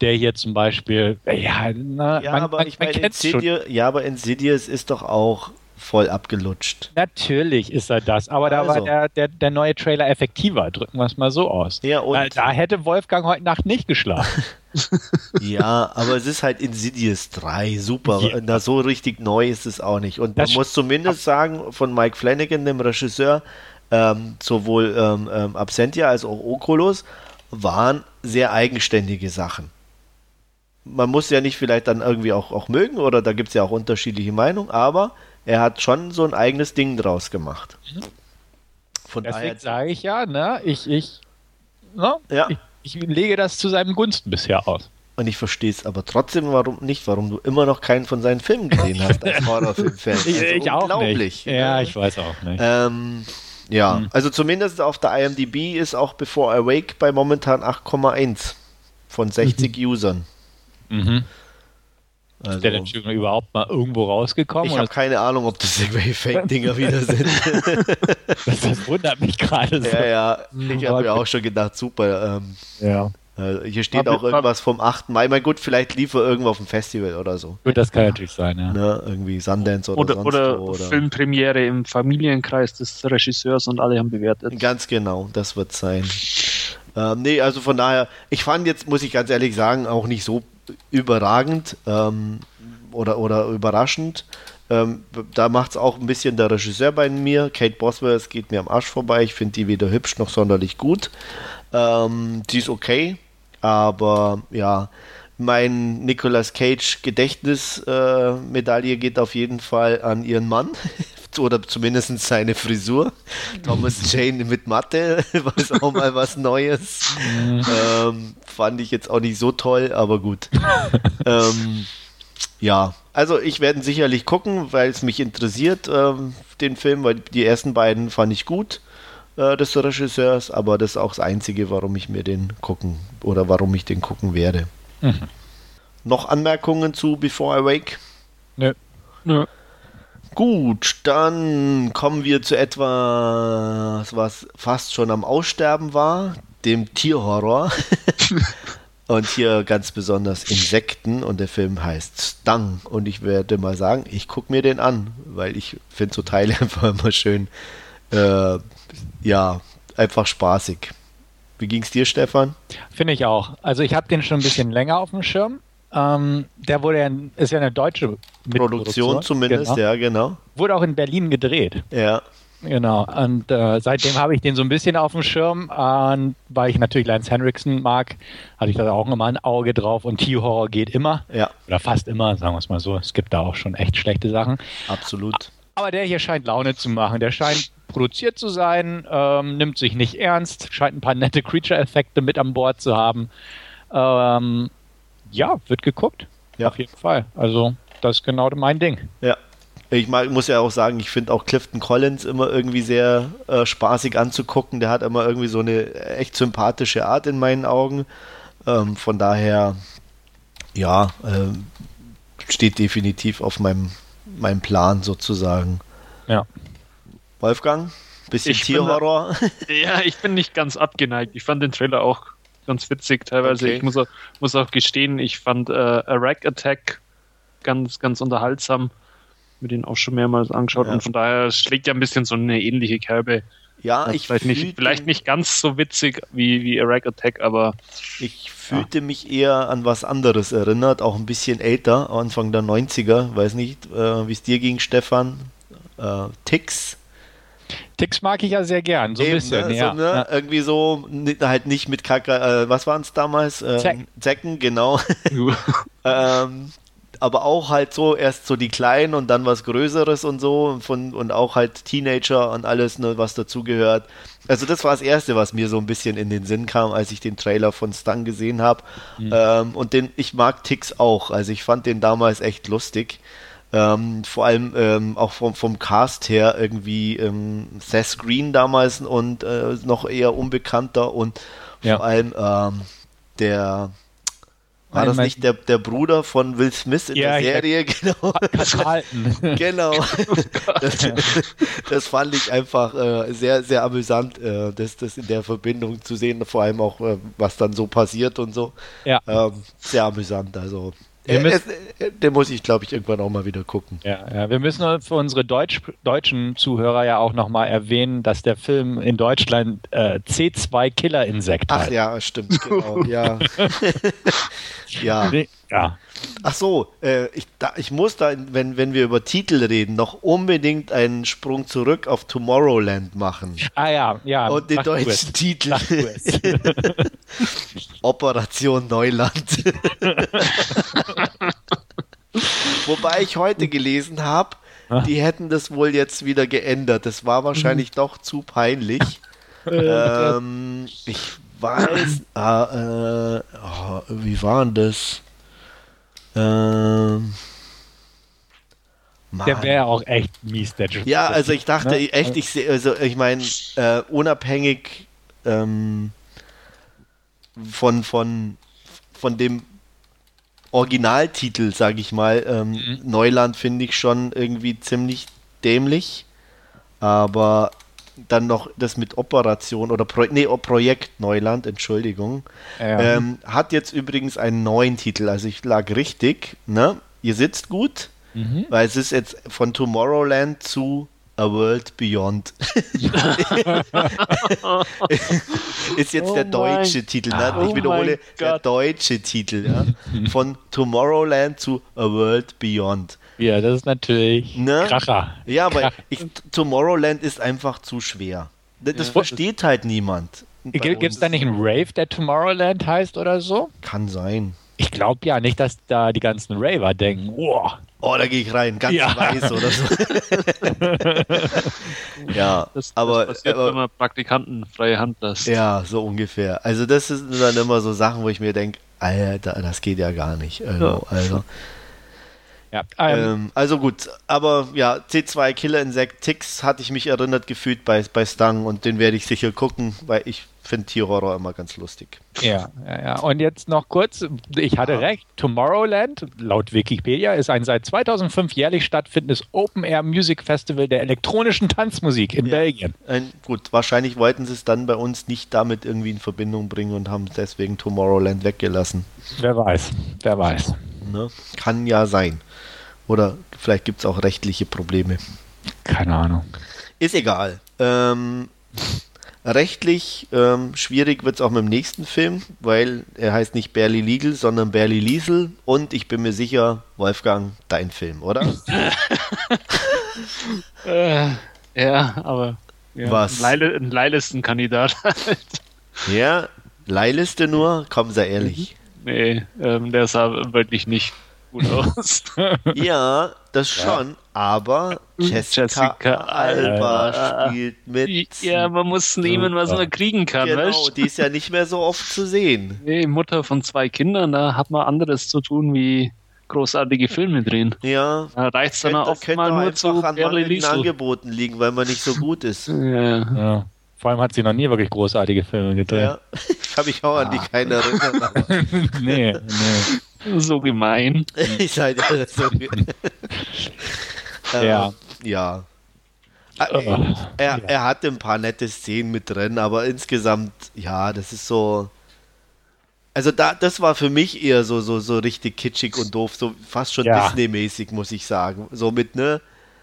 der hier zum Beispiel, ja, na,
Ja,
man,
aber
man,
ich
man
meine,
kennt's schon.
Insidious, ja, aber Insidious ist doch auch voll abgelutscht.
Natürlich ist er das, aber da war
Also.
der, der, der neue Trailer effektiver, drücken wir es mal so aus.
Ja, und
Weil da hätte Wolfgang heute Nacht nicht geschlafen.
Ja, aber es ist halt Insidious 3, super.
Ja.
Na, so richtig neu ist es auch nicht. Und man
Das
muss zumindest sagen, von Mike Flanagan, dem Regisseur, ähm, sowohl ähm, ähm, Absentia als auch Oculus waren sehr eigenständige Sachen. Man muss ja nicht vielleicht dann irgendwie auch, auch mögen oder da gibt es ja auch unterschiedliche Meinungen, aber er hat schon so ein eigenes Ding draus gemacht. Von daher,
Deswegen sage ich ja, ne, ich, ich, ne,
Ja.
ich, ich lege das zu seinem Gunsten bisher aus.
und ich verstehe es aber trotzdem warum nicht, warum du immer noch keinen von seinen Filmen gesehen hast als Horrorfilm-Fan. Also
Ich, ich auch
unglaublich.
nicht. Ja, ich weiß auch nicht.
Ähm, ja,
Hm.
also zumindest auf der IMDb ist auch Before Awake bei momentan 8,1 von 60 Usern.
Mhm. Also, ist der denn schon überhaupt mal irgendwo rausgekommen?
Ich habe keine Ahnung, ob das irgendwelche Fake-Dinger wieder sind.
das, das, wundert mich gerade
so. Ja, ja. Ich habe mir auch schon gedacht, super. Ähm, ja. Äh, hier steht auch irgendwas vom 8. Mai. Mein gut, vielleicht lief er irgendwo auf dem Festival oder so.
Gut, das kann natürlich sein, ja.
Ne, irgendwie Sundance oder,
oder
sonst
oder, wo, oder Filmpremiere im Familienkreis des Regisseurs und alle haben bewertet.
Ganz genau, das wird sein. Ähm, nee, also von daher, ich fand jetzt, muss ich ganz ehrlich sagen, auch nicht so überragend ähm, oder, oder überraschend. Ähm, da macht es auch ein bisschen der Regisseur bei mir. Kate Boswell, es geht mir am Arsch vorbei. Ich finde die weder hübsch noch sonderlich gut. Ähm, die ist okay, aber ja, mein Nicolas Cage Gedächtnismedaille äh, geht auf jeden Fall an ihren Mann oder zumindest seine Frisur. Thomas Jane mit Matte war es auch mal was Neues. ähm, fand ich jetzt auch nicht so toll, aber gut. ähm, ja, also ich werde sicherlich gucken, weil es mich interessiert, ähm, den Film, weil die ersten beiden fand ich gut äh, des Regisseurs, aber das ist auch das Einzige, warum ich mir den gucken oder warum ich den gucken werde. Mhm. Noch Anmerkungen zu Before I Wake?
Nö. Nö.
Gut, dann kommen wir zu etwas, was fast schon am Aussterben war, dem Tierhorror. und hier ganz besonders Insekten und der Film heißt Stung. Und ich werde mal sagen, ich gucke mir den an, weil ich finde so Teile einfach immer schön, äh, ja, einfach spaßig. Wie ging es dir, Stefan?
Finde ich auch. Also ich habe den schon ein bisschen länger auf dem Schirm. Ähm, der wurde ja, ist ja eine deutsche
Produktion zumindest, genau. ja, genau.
Wurde auch in Berlin gedreht.
Ja.
Genau, und äh, seitdem habe ich den so ein bisschen auf dem Schirm. Und weil ich natürlich Lance Henriksen mag, hatte ich da auch immer ein Auge drauf. Und T-Horror geht immer.
Ja.
Oder fast immer, sagen wir es mal so. Es gibt da auch schon echt schlechte Sachen.
Absolut.
Aber der hier scheint Laune zu machen. Der scheint produziert zu sein, ähm, nimmt sich nicht ernst, scheint ein paar nette Creature-Effekte mit an Bord zu haben. Ähm, ja, wird geguckt. Ja. Auf jeden Fall. Also, das ist genau mein Ding.
Ja. Ich mag, muss ja auch sagen, ich finde auch Clifton Collins immer irgendwie sehr äh, spaßig anzugucken. Der hat immer irgendwie so eine echt sympathische Art in meinen Augen. Ähm, von daher, ja, äh, steht definitiv auf meinem, meinem Plan sozusagen.
Ja.
Wolfgang, bisschen ich Tierhorror.
Da, ja, ich bin nicht ganz abgeneigt. Ich fand den Trailer auch ganz witzig teilweise. Okay. Ich muss auch, muss auch gestehen, ich fand äh, A Rack Attack ganz, ganz unterhaltsam. Mir den auch schon mehrmals angeschaut ja. und von daher schlägt ja ein bisschen so eine ähnliche Kerbe.
Ja, ich
vielleicht nicht, vielleicht nicht ganz so witzig wie, wie A Rack Attack, aber.
Ich fühlte ja. mich eher an was anderes erinnert, auch ein bisschen älter, Anfang der 90er. Weiß nicht, äh, wie es dir ging, Stefan. Äh, Ticks
Ticks mag ich ja sehr gern, so ein bisschen.
Ne?
Ja.
So, ne? ja. Irgendwie so, halt nicht mit Kaka, äh, was waren es damals? Ähm, Zecken. Zecken, genau. ähm, aber auch halt so erst so die Kleinen und dann was Größeres und so von, und auch halt Teenager und alles, ne, was dazugehört. Also das war das Erste, was mir so ein bisschen in den Sinn kam, als ich den Trailer von Stung gesehen habe. Mhm. Ähm, und den, ich mag Ticks auch. Also ich fand den damals echt lustig. Ähm, vor allem ähm, auch vom, vom Cast her irgendwie ähm, Seth Green damals und äh, noch eher unbekannter und ja. vor allem ähm, der war das nicht der, der Bruder von Will Smith in ja, der Serie? Genau. genau. Das, das, fand ich einfach äh, sehr, sehr amüsant, äh, das, das in der Verbindung zu sehen, vor allem auch, äh, was dann so passiert und so.
Ja.
Ähm, sehr amüsant. Also wir müssen, äh, den muss ich, glaube ich, irgendwann auch mal wieder gucken.
Ja, ja. wir müssen für unsere Deutsch, deutschen Zuhörer ja auch nochmal erwähnen, dass der Film in Deutschland äh, C2 Killer Insekt
hat. Ach ja, stimmt, genau. ja. ja.
Ja.
Ach so, äh, ich, da, ich muss da, wenn, wenn wir über Titel reden, noch unbedingt einen Sprung zurück auf Tomorrowland machen.
Ah ja, ja.
Und den deutschen Titel. Operation Neuland. Wobei ich heute gelesen habe, die hätten das wohl jetzt wieder geändert. Das war wahrscheinlich doch zu peinlich. ähm, ich weiß, äh, äh, oh, wie war denn das? Ähm,
der wäre auch echt mies, der
Joe. Ja, also ich dachte ne? echt, ich sehe, also ich meine, äh, unabhängig ähm, von, von, von dem Originaltitel, sage ich mal. Ähm,
Mhm.
Neuland finde ich schon irgendwie ziemlich dämlich. Aber dann noch das mit Operation oder Pro nee, Projekt Neuland, Entschuldigung.
Ja.
Ähm, hat jetzt übrigens einen neuen Titel, also ich lag richtig, ne? Ihr sitzt gut,
Mhm.
weil es ist jetzt von Tomorrowland zu A World Beyond. ist jetzt
Oh
der
mein-
deutsche Titel, ne?
Oh
Ich wiederhole,
mein
der deutsche Titel, ja? Von Tomorrowland zu A World Beyond.
Ja, das ist natürlich
Ne?
Kracher.
Ja,
Kracher.
ich, Tomorrowland ist einfach zu schwer. Das,
Ja.
versteht halt niemand.
Gibt es da nicht einen Rave, der Tomorrowland heißt oder so?
Kann sein.
Ich glaube ja nicht, dass da die ganzen Raver denken, oh,
Oh, da gehe ich rein, ganz
Ja.
weiß oder so. ja,
Das,
aber,
das passiert,
aber
wenn man Praktikanten freie Hand lässt.
ja, so ungefähr. Also das sind dann immer so Sachen, wo ich mir denke, Alter, das geht ja gar nicht. Also,
Ja.
also,
ja. Ähm,
ähm, also gut, aber ja, C2 Killer Insect Ticks hatte ich mich erinnert gefühlt bei, bei Stang und den werde ich sicher gucken, weil ich finde Tierhorror immer ganz lustig.
ja, ja, ja. Und jetzt noch kurz, ich hatte
Ja.
recht, Tomorrowland, laut Wikipedia, ist ein seit 2005 jährlich stattfindendes Open-Air-Music-Festival der elektronischen Tanzmusik in
Ja.
Belgien.
Ein, gut, wahrscheinlich wollten sie es dann bei uns nicht damit irgendwie in Verbindung bringen und haben deswegen Tomorrowland weggelassen.
Wer weiß, wer weiß.
Ne? Kann ja sein. Oder vielleicht gibt es auch rechtliche Probleme.
Keine Ahnung.
Ist egal. Ähm, rechtlich ähm, schwierig wird es auch mit dem nächsten Film, weil er heißt nicht Barely Legal, sondern Barely Liesel. Und ich bin mir sicher, Wolfgang, dein Film, oder?
Äh, ja, aber ja,
Was?
Ein, Leile, ein Leihlistenkandidat.
ja, Leihliste nur, komm, sei ehrlich.
nee, ähm, der sah wirklich nicht gut aus.
Ja, das schon, aber Jessica,
Jessica
Alba
Alba.
spielt mit.
ja, man muss nehmen, was man kriegen kann,
genau,
weißt
die ist ja nicht mehr so oft zu sehen.
Nee, Mutter von zwei Kindern, da hat man anderes zu tun, wie großartige Filme drehen.
Ja,
Da reicht es dann
könnte
mal
auch
nur
einfach
zu
an
Liesel.
Angeboten liegen, weil man nicht so gut ist.
Ja.
Ja. Vor allem hat sie noch nie wirklich großartige Filme gedreht.
Ja, ich kann mich auch an die keine erinnern. Aber
nee, nee.
So gemein.
ich seid ja so. Äh,
Ja.
Ja. Äh,
Oh,
Er, er hatte ein paar nette Szenen mit drin, aber insgesamt, ja, das ist so. Also da, das war für mich eher so, so, so richtig kitschig und doof, so fast schon
Ja.
Disney-mäßig, muss ich sagen. So mit, ne?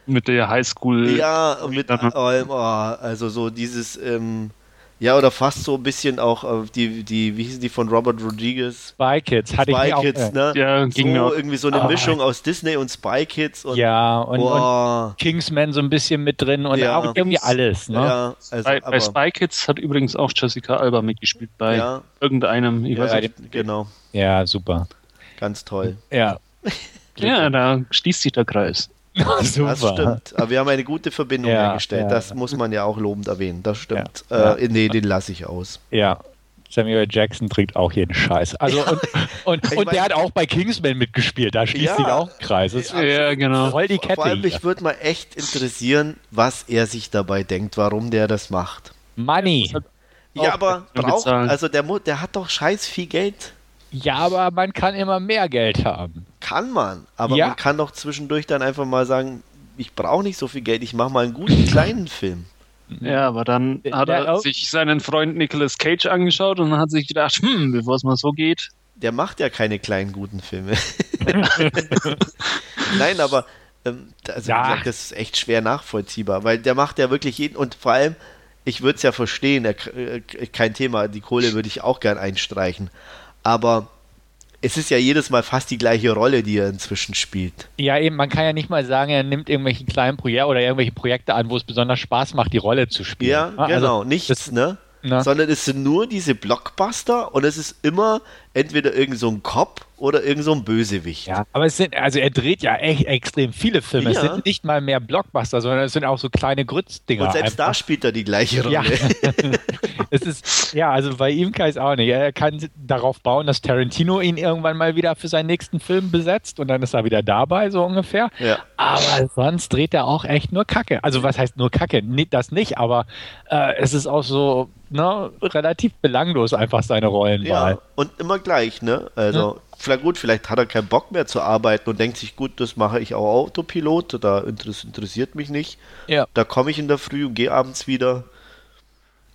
Mit der Highschool.
Ja, mit allem, oh, also so dieses, ähm, ja, oder fast so ein bisschen auch äh, die, die, wie hießen die von Robert Rodriguez?
Spy Kids hatte ich
Spy
mir auch.
Kids,
äh,
ne?
Ja, ging mir
so
auch.
irgendwie so eine
Ah.
Mischung aus Disney und Spy Kids und
Ja, und, und
boah,
Kingsman so ein bisschen mit drin und
Ja.
auch irgendwie alles. Ne?
ja, also,
Bei, bei Spy Kids hat übrigens auch Jessica Alba mitgespielt bei
Ja.
irgendeinem. Ich weiß
ja,
nicht.
genau,
Ja, super.
ganz toll.
Ja.
Ja, da schließt sich der Kreis.
Super.
Das stimmt. Aber wir haben eine gute Verbindung
Ja,
hergestellt.
ja.
das muss man ja auch lobend erwähnen. Das stimmt.
Ja,
Äh, nee, den lasse ich aus.
Ja. Samuel Jackson trinkt auch jeden Scheiß. Also und, und, und
mein-
der hat auch bei Kingsman mitgespielt. Da schließt
Ja.
sich auch ein Kreis. Das ist
Ja, genau.
voll die
Vor
Kette.
allem,
hier.
mich würde mal echt interessieren, was er sich dabei denkt, warum der das macht.
Money.
Ja, aber braucht, also der, der hat doch scheiß viel Geld.
Ja, aber man kann immer mehr Geld haben.
Kann man. Aber
Ja.
man kann doch zwischendurch dann einfach mal sagen, ich brauche nicht so viel Geld, ich mache mal einen guten kleinen Film.
Ja, aber dann hat
Der
er
auch-
sich seinen Freund Nicolas Cage angeschaut und hat sich gedacht, hm, bevor es mal so geht.
Der macht ja keine kleinen guten Filme. Nein, aber ähm, also,
Ja.
gesagt, das ist echt schwer nachvollziehbar, weil der macht ja wirklich jeden und vor allem, ich würde es ja verstehen, er, äh, kein Thema, die Kohle würde ich auch gern einstreichen, aber es ist ja jedes Mal fast die gleiche Rolle, die er inzwischen spielt.
Ja, eben, man kann ja nicht mal sagen, er nimmt irgendwelche kleinen Projekte oder irgendwelche Projekte an, wo es besonders Spaß macht, die Rolle zu spielen.
Ja,
Ah, also,
genau, nichts,
das-
ne?
Na.
Sondern es sind nur diese Blockbuster und es ist immer entweder irgend so ein Cop oder irgend so ein Bösewicht.
Ja, aber es sind, also er dreht ja echt extrem viele Filme. Es
Ja.
sind nicht mal mehr Blockbuster, sondern es sind auch so kleine Grützdinger.
Und selbst da
einfach.
spielt er die gleiche Rolle.
Ja. es ist, ja, also bei ihm kann ich es auch nicht. Er kann darauf bauen, dass Tarantino ihn irgendwann mal wieder für seinen nächsten Film besetzt und dann ist er wieder dabei, so ungefähr.
Ja.
Aber sonst dreht er auch echt nur Kacke. Also was heißt nur Kacke? Das nicht, aber äh, es ist auch so ne, relativ belanglos einfach seine Rollenwahl.
Ja, und immer gleich, ne? Also vielleicht gut, vielleicht hat er keinen Bock mehr zu arbeiten und denkt sich, gut, das mache ich auch Autopilot, da interessiert mich nicht.
Ja.
Da komme ich in der Früh und gehe abends wieder.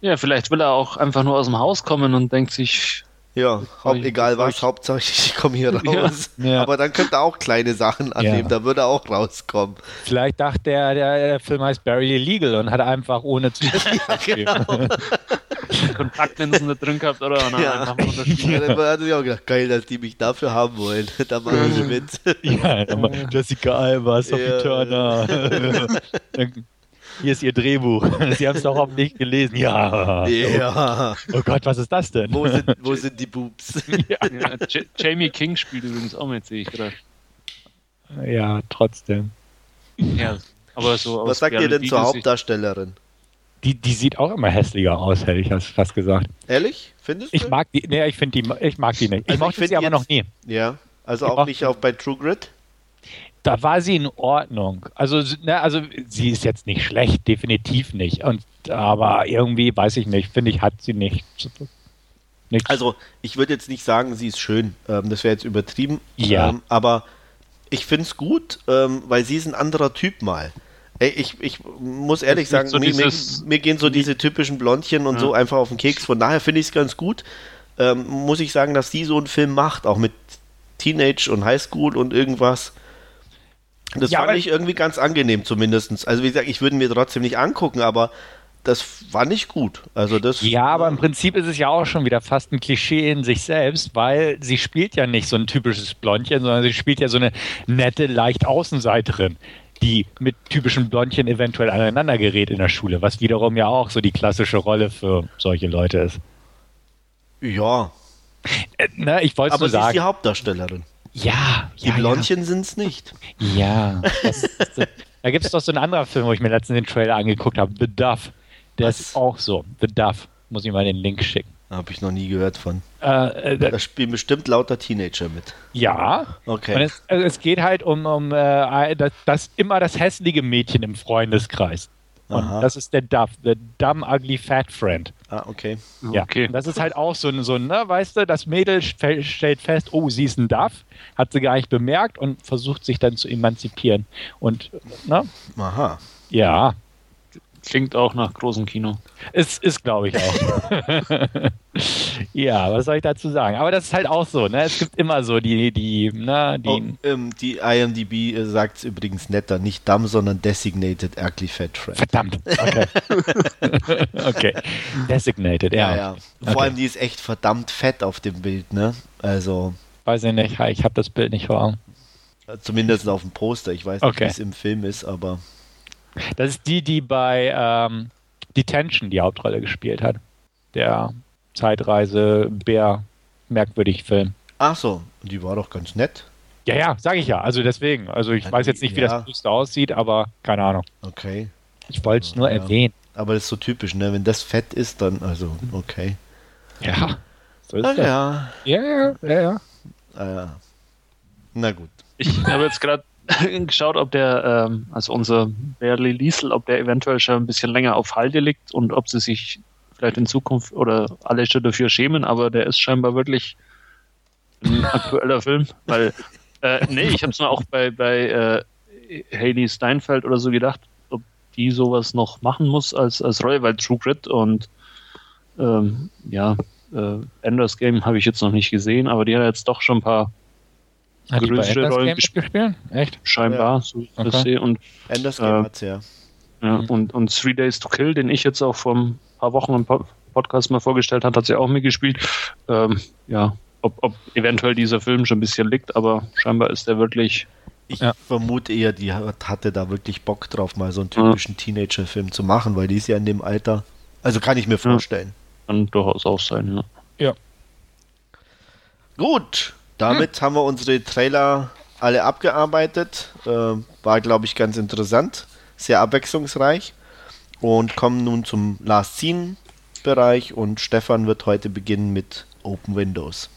Ja, vielleicht will er auch einfach nur aus dem Haus kommen und denkt sich,
Ja,
ich-
egal was,
ich-
Hauptsache ich komme hier raus.
Ja.
Aber dann könnte er auch kleine Sachen annehmen, da würde er auch rauskommen.
Vielleicht dachte er, der, der Film heißt Barely Legal und hat einfach ohne zu geschrieben.
Kontaktlinsen nicht drin gehabt, oder? Und dann
Ja.
einfach.
Ja, dann hat sich auch gedacht, geil, dass die mich dafür haben wollen. Da machen sie mit.
Ja, Jessica Alba, Sophie
Ja.
Turner. Hier ist ihr Drehbuch. Sie haben es doch hoffentlich gelesen. Ja.
Ja.
Oh Gott, was ist das denn?
Wo sind, wo sind die Boobs?
ja.
Ja, Jamie King spielt übrigens auch mit, sehe ich gerade.
ja, trotzdem.
Ja, aber so
Was sagt ihr denn zur Hauptdarstellerin?
Die, die sieht auch immer hässlicher aus, hätte ich fast gesagt.
Ehrlich? Findest du?
Ich mag die, nee, ich finde die, ich mag die nicht. Ich
Also ich
mochte
find
sie aber
jetzt-
noch nie.
Ja. Also
Ich
auch nicht auf bei True Grit?
Da war sie in Ordnung. Also, ne, also sie ist jetzt nicht schlecht, definitiv nicht. Und aber irgendwie, weiß ich nicht, finde ich, hat sie nicht. Nichts.
Also, ich würde jetzt nicht sagen, sie ist schön. Ähm, das wäre jetzt übertrieben.
Ja.
Ähm, aber ich finde es gut, ähm, weil sie ist ein anderer Typ mal. Ey, ich, ich muss ehrlich sagen,
so
mir,
dieses-
mir gehen so diese typischen Blondchen und
Ja.
so einfach auf den Keks. Von daher finde ich es ganz gut. Ähm, muss ich sagen, dass die so einen Film macht, auch mit Teenage und Highschool und irgendwas. Das
Ja,
fand
aber-
ich irgendwie ganz angenehm zumindest. Also wie gesagt, ich würde mir trotzdem nicht angucken, aber das fand ich gut. Also das
Ja, aber im Prinzip ist es ja auch schon wieder fast ein Klischee in sich selbst, weil sie spielt ja nicht so ein typisches Blondchen, sondern sie spielt ja so eine nette, leicht Außenseiterin, die mit typischen Blondchen eventuell aneinander gerät in der Schule, was wiederum ja auch so die klassische Rolle für solche Leute ist.
ja,
Äh, ne, ich wollte
aber
nur
sie ist die
sagen.
Hauptdarstellerin.
Ja,
Die
ja,
Blondchen sind es nicht.
Ja. ja das so- da gibt es doch so einen anderen Film, wo ich mir letztens den Trailer angeguckt habe, The Duff. Der
Was?
ist auch so. The Duff. Muss ich mal den Link schicken.
Habe ich noch nie gehört von.
Äh, äh,
Da spielen bestimmt lauter Teenager mit.
ja,
Okay.
Und es, also es geht halt um, um äh, das, das immer das hässliche Mädchen im Freundeskreis. Und
Aha.
das ist der Duff, der Dumb Ugly Fat Friend.
Ah, okay.
Ja.
Okay.
Und das ist halt auch so ein, so ein, ne, weißt du, das Mädel st- stellt fest, oh, sie ist ein Duff, hat sie gar nicht bemerkt und versucht sich dann zu emanzipieren. Und, ne,
Aha.
ja,
Klingt auch nach großem Kino.
es ist, glaube ich, auch. ja, was soll ich dazu sagen? Aber das ist halt auch so, ne, es gibt immer so die, die, ne, die,
Oh, ähm, die IMDb äh, sagt es übrigens netter. Nicht dumb, sondern designated ugly fat friend.
Verdammt. Okay. okay. Designated, ja.
Ja, ja. Vor
Okay.
allem, die ist echt verdammt fett auf dem Bild, ne? Also,
Weiß ich nicht. Ich habe das Bild nicht vor Augen.
zumindest auf dem Poster. Ich weiß nicht,
Okay.
wie es im Film ist, aber.
Das ist die, die bei ähm, Detention die Hauptrolle gespielt hat. Der Zeitreise-Bär merkwürdig Film.
Ach so, die war doch ganz nett.
Ja, ja, sage ich ja. Also deswegen. Also ich
Ja,
weiß jetzt nicht, wie
ja.
das Poster aussieht, aber keine Ahnung.
Okay.
Ich wollte es nur
Ja.
erwähnen.
Aber das ist so typisch, ne? Wenn das fett ist, dann, also, okay.
Ja. So ist
Ach
das.
ja.
Ja, ja, ja, ja.
Ah, ja. Na gut.
Ich habe jetzt gerade geschaut, ob der, ähm, also unser Barley Liesel, ob der eventuell schon ein bisschen länger auf Halde liegt und ob sie sich vielleicht in Zukunft oder alle schon dafür schämen, aber der ist scheinbar wirklich ein aktueller Film, weil, äh, nee, ich habe es mir auch bei, bei äh, Haley Steinfeld oder so gedacht, ob die sowas noch machen muss als, als Rolle, weil True Grit und ähm, ja, äh, Enders Game habe ich jetzt noch nicht gesehen, aber die hat jetzt doch schon ein paar
Hat die bei
Größere
Enders
Rollen
Game mitgespielt? Echt?
scheinbar, so wie ich das
Okay.
sehe. Und,
Anders
Äh,
Game hat's ja.
ja,
Mhm.
und, und Three Days to Kill, den ich jetzt auch vor ein paar Wochen im Po- Podcast mal vorgestellt hat, hat sie auch mitgespielt. Ähm, ja, ob, ob eventuell dieser Film schon ein bisschen liegt, aber scheinbar ist der wirklich.
Ich
Ja.
vermute eher, die hat- hatte da wirklich Bock drauf, mal so einen typischen Teenager-Film zu machen, weil die ist ja in dem Alter. Also kann ich mir vorstellen.
Kann durchaus auch sein, ja.
Ja.
Gut, damit haben wir unsere Trailer alle abgearbeitet. Äh, war, glaube ich, ganz interessant, sehr abwechslungsreich. Und kommen nun zum Last Scene-Bereich und Stefan wird heute beginnen mit Open Windows.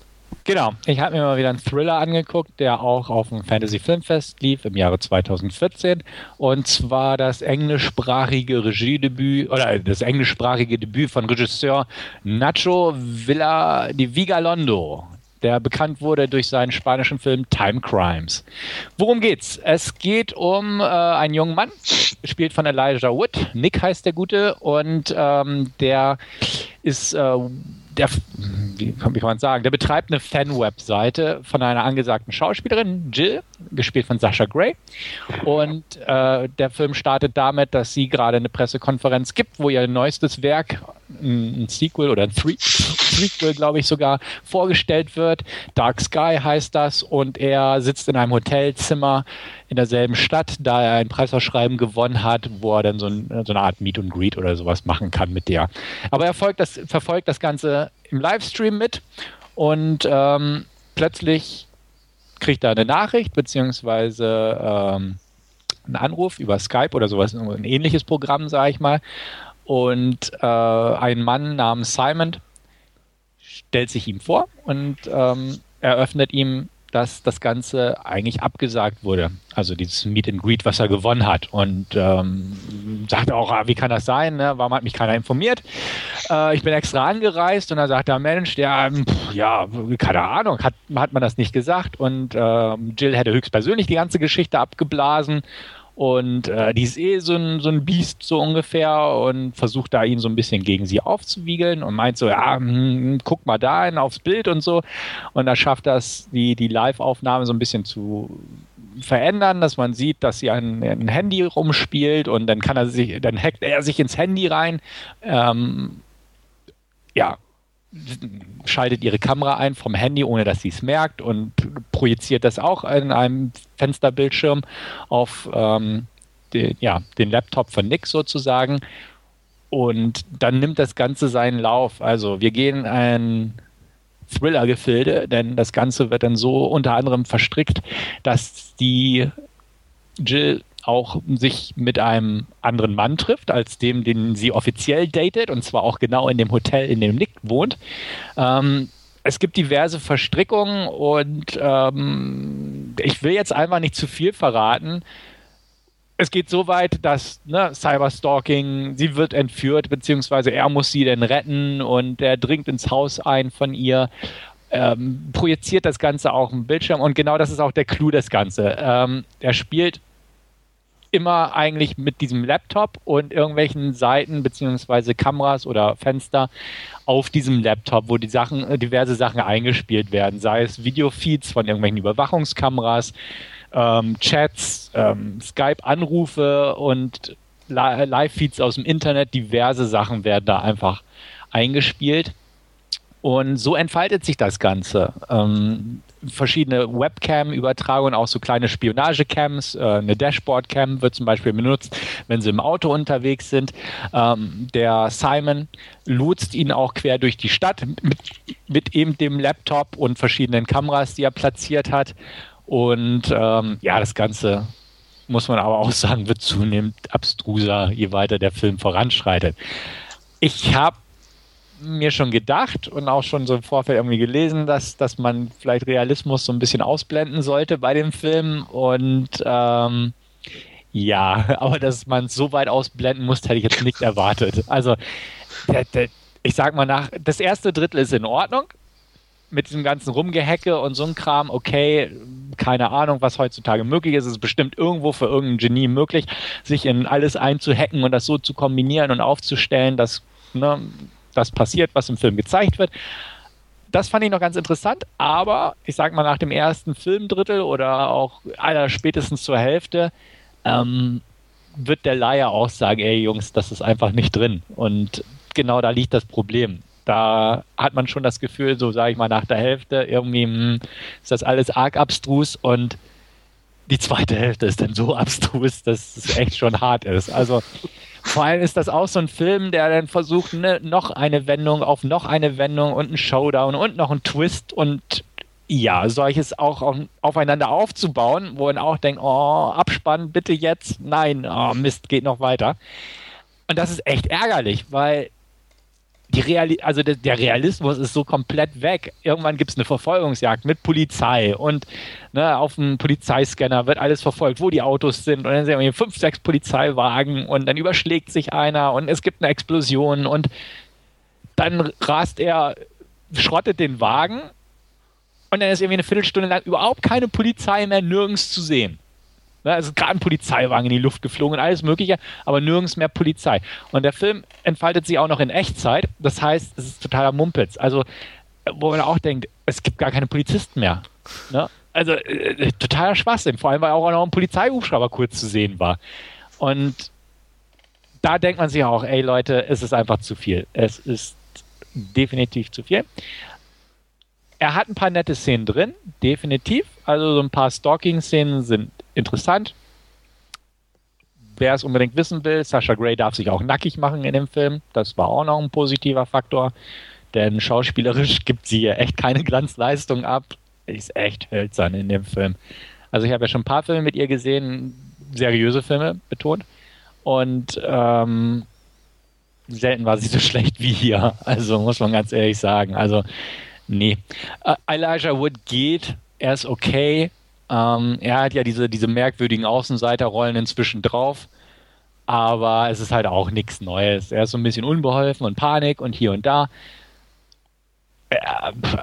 Genau. Ich habe mir mal wieder einen Thriller angeguckt, der auch auf dem Fantasy Filmfest lief im Jahre 2014. Und zwar das englischsprachige Regiedebüt oder das englischsprachige Debüt von Regisseur Nacho Villa di Vigalondo. Der bekannt wurde durch seinen spanischen Film Time Crimes. Worum geht's? Es geht um äh, einen jungen Mann, gespielt von Elijah Wood. Nick heißt der Gute und ähm, der ist äh, der, wie kann man sagen, der betreibt eine Fan-Webseite von einer angesagten Schauspielerin, Jill, gespielt von Sasha Gray. Und äh, der Film startet damit, dass sie gerade eine Pressekonferenz gibt, wo ihr neuestes Werk, ein, ein Sequel oder ein Three Sequel, glaube ich sogar, vorgestellt wird. Dark Sky heißt das und er sitzt in einem Hotelzimmer in derselben Stadt, da er ein Preisausschreiben gewonnen hat, wo er dann so, ein, so eine Art Meet and Greet oder sowas machen kann mit der. Aber er das, verfolgt das Ganze im Livestream mit und ähm, plötzlich kriegt er eine Nachricht beziehungsweise ähm, einen Anruf über Skype oder sowas, ein ähnliches Programm, sage ich mal. Und äh, ein Mann namens Simon stellt sich ihm vor und ähm, eröffnet ihm dass das Ganze eigentlich abgesagt wurde. Also dieses Meet and Greet, was er gewonnen hat. Und ähm, sagte auch, ah, wie kann das sein? Ne? Warum hat mich keiner informiert? Äh, ich bin extra angereist und dann sagt der Mensch, der, pff, ja, keine Ahnung, hat, hat man das nicht gesagt. Und äh, Jill hätte höchstpersönlich die ganze Geschichte abgeblasen und äh, die ist eh so ein, so ein Biest so ungefähr und versucht da ihn so ein bisschen gegen sie aufzuwiegeln und meint so, ja, hm, hm guck mal da hin aufs Bild und so. Und da schafft das die, die Live-Aufnahme so ein bisschen zu verändern, dass man sieht, dass sie ein, ein, Handy rumspielt und dann kann er sich, dann hackt er sich ins Handy rein. Ähm, ja, schaltet ihre Kamera ein vom Handy, ohne dass sie es merkt und projiziert das auch in einem Fensterbildschirm auf ähm, den, ja, den Laptop von Nick sozusagen. Und dann nimmt das Ganze seinen Lauf. Also wir gehen ein Thriller-Gefilde, denn das Ganze wird dann so unter anderem verstrickt, dass die Jill auch sich mit einem anderen Mann trifft, als dem, den sie offiziell datet, und zwar auch genau in dem Hotel, in dem Nick wohnt. Ähm, es gibt diverse Verstrickungen und ähm, ich will jetzt einfach nicht zu viel verraten. Es geht so weit, dass ne, Cyberstalking, sie wird entführt, beziehungsweise er muss sie denn retten und er dringt ins Haus ein von ihr ähm, projiziert das Ganze auch im Bildschirm und genau das ist auch der Clou des Ganzen. Ähm, er spielt immer eigentlich mit diesem Laptop und irgendwelchen Seiten beziehungsweise Kameras oder Fenster auf diesem Laptop, wo die Sachen, äh, diverse Sachen eingespielt werden, sei es Videofeeds von irgendwelchen Überwachungskameras, ähm, Chats, ähm, Skype-Anrufe und Live-Feeds aus dem Internet, diverse Sachen werden da einfach eingespielt. Und so entfaltet sich das Ganze. Ähm, verschiedene Webcam-Übertragungen, auch so kleine Spionagecams. Äh, eine Dashboard-Cam wird zum Beispiel benutzt, wenn sie im Auto unterwegs sind. Ähm, der Simon lotst ihn auch quer durch die Stadt mit, mit eben dem Laptop und verschiedenen Kameras, die er platziert hat. Und ähm, ja, das Ganze muss man aber auch sagen, wird zunehmend abstruser, je weiter der Film voranschreitet. Ich habe mir schon gedacht und auch schon so im Vorfeld irgendwie gelesen, dass, dass man vielleicht Realismus so ein bisschen ausblenden sollte bei dem Film. Und ähm, ja, aber dass man so weit ausblenden muss, hätte ich jetzt nicht erwartet. Also, der, der, ich sag mal nach, das erste Drittel ist in Ordnung. Mit diesem ganzen Rumgehecke und so ein Kram, okay, keine Ahnung, was heutzutage möglich ist. Es ist bestimmt irgendwo für irgendein Genie möglich, sich in alles einzuhacken und das so zu kombinieren und aufzustellen, dass ne, das passiert, was im Film gezeigt wird. Das fand ich noch ganz interessant, aber ich sag mal, nach dem ersten Filmdrittel oder auch aller spätestens zur Hälfte ähm, wird der Laie auch sagen, ey Jungs, das ist einfach nicht drin. Und genau da liegt das Problem. Da hat man schon das Gefühl, so sage ich mal, nach der Hälfte irgendwie mh, hm, ist das alles arg abstrus und die zweite Hälfte ist dann so abstrus, dass es echt schon hart ist. Also vor allem ist das auch so ein Film, der dann versucht, ne, noch eine Wendung auf noch eine Wendung und einen Showdown und noch einen Twist und ja, solches auch auf, aufeinander aufzubauen, wo man auch denkt, oh, Abspann, bitte jetzt. Nein, oh, Mist, geht noch weiter. Und das ist echt ärgerlich, weil die Reali also der, der, Realismus ist so komplett weg. Irgendwann gibt es eine Verfolgungsjagd mit Polizei und ne, auf dem Polizeiscanner wird alles verfolgt, wo die Autos sind. Und dann sehen wir fünf, sechs Polizeiwagen und dann überschlägt sich einer und es gibt eine Explosion und dann rast er, schrottet den Wagen Und dann ist irgendwie eine Viertelstunde lang überhaupt keine Polizei mehr nirgends zu sehen. Ne, also gerade ein Polizeiwagen in die Luft geflogen und alles Mögliche, aber nirgends mehr Polizei. Und der Film entfaltet sich auch noch in Echtzeit. Das heißt, es ist totaler Mumpitz. Also, wo man auch denkt, es gibt gar keine Polizisten mehr. Ne? Also, äh, totaler Schwachsinn. Vor allem, weil auch noch ein Polizeihubschrauber kurz zu sehen war. Und da denkt man sich auch, ey Leute, es ist einfach zu viel. Es ist definitiv zu viel. Er hat ein paar nette Szenen drin, definitiv. Also so ein paar Stalking-Szenen sind interessant. Wer es unbedingt wissen will, Sasha Gray darf sich auch nackig machen in dem Film. Das war auch noch ein positiver Faktor. Denn schauspielerisch gibt sie echt keine Glanzleistung ab. Ist echt hölzern in dem Film. Also ich habe ja schon ein paar Filme mit ihr gesehen, seriöse Filme betont. Und ähm, selten war sie so schlecht wie hier. Also muss man ganz ehrlich sagen. Also nee. Uh, Elijah Wood geht, er ist okay. Ähm, er hat ja diese, diese merkwürdigen Außenseiterrollen inzwischen drauf. Aber es ist halt auch nichts Neues. Er ist so ein bisschen unbeholfen und Panik und hier und da.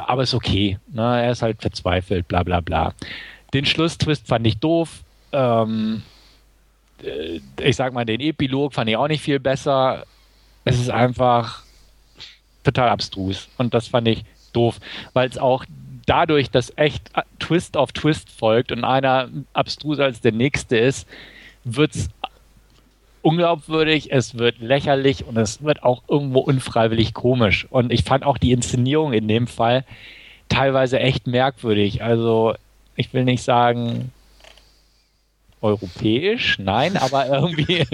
aber ist okay. Ne? Er ist halt verzweifelt, bla bla bla. Den Schlusstwist fand ich doof. Ähm, äh, ich sag mal, den Epilog fand ich auch nicht viel besser. Es ist einfach total abstrus. Und das fand ich doof, weil es auch dadurch, dass echt Twist auf Twist folgt und einer abstruser als der nächste ist, wird es unglaubwürdig, es wird lächerlich und es wird auch irgendwo unfreiwillig komisch. Und ich fand auch die Inszenierung in dem Fall teilweise echt merkwürdig. Also ich will nicht sagen, europäisch, nein, aber irgendwie.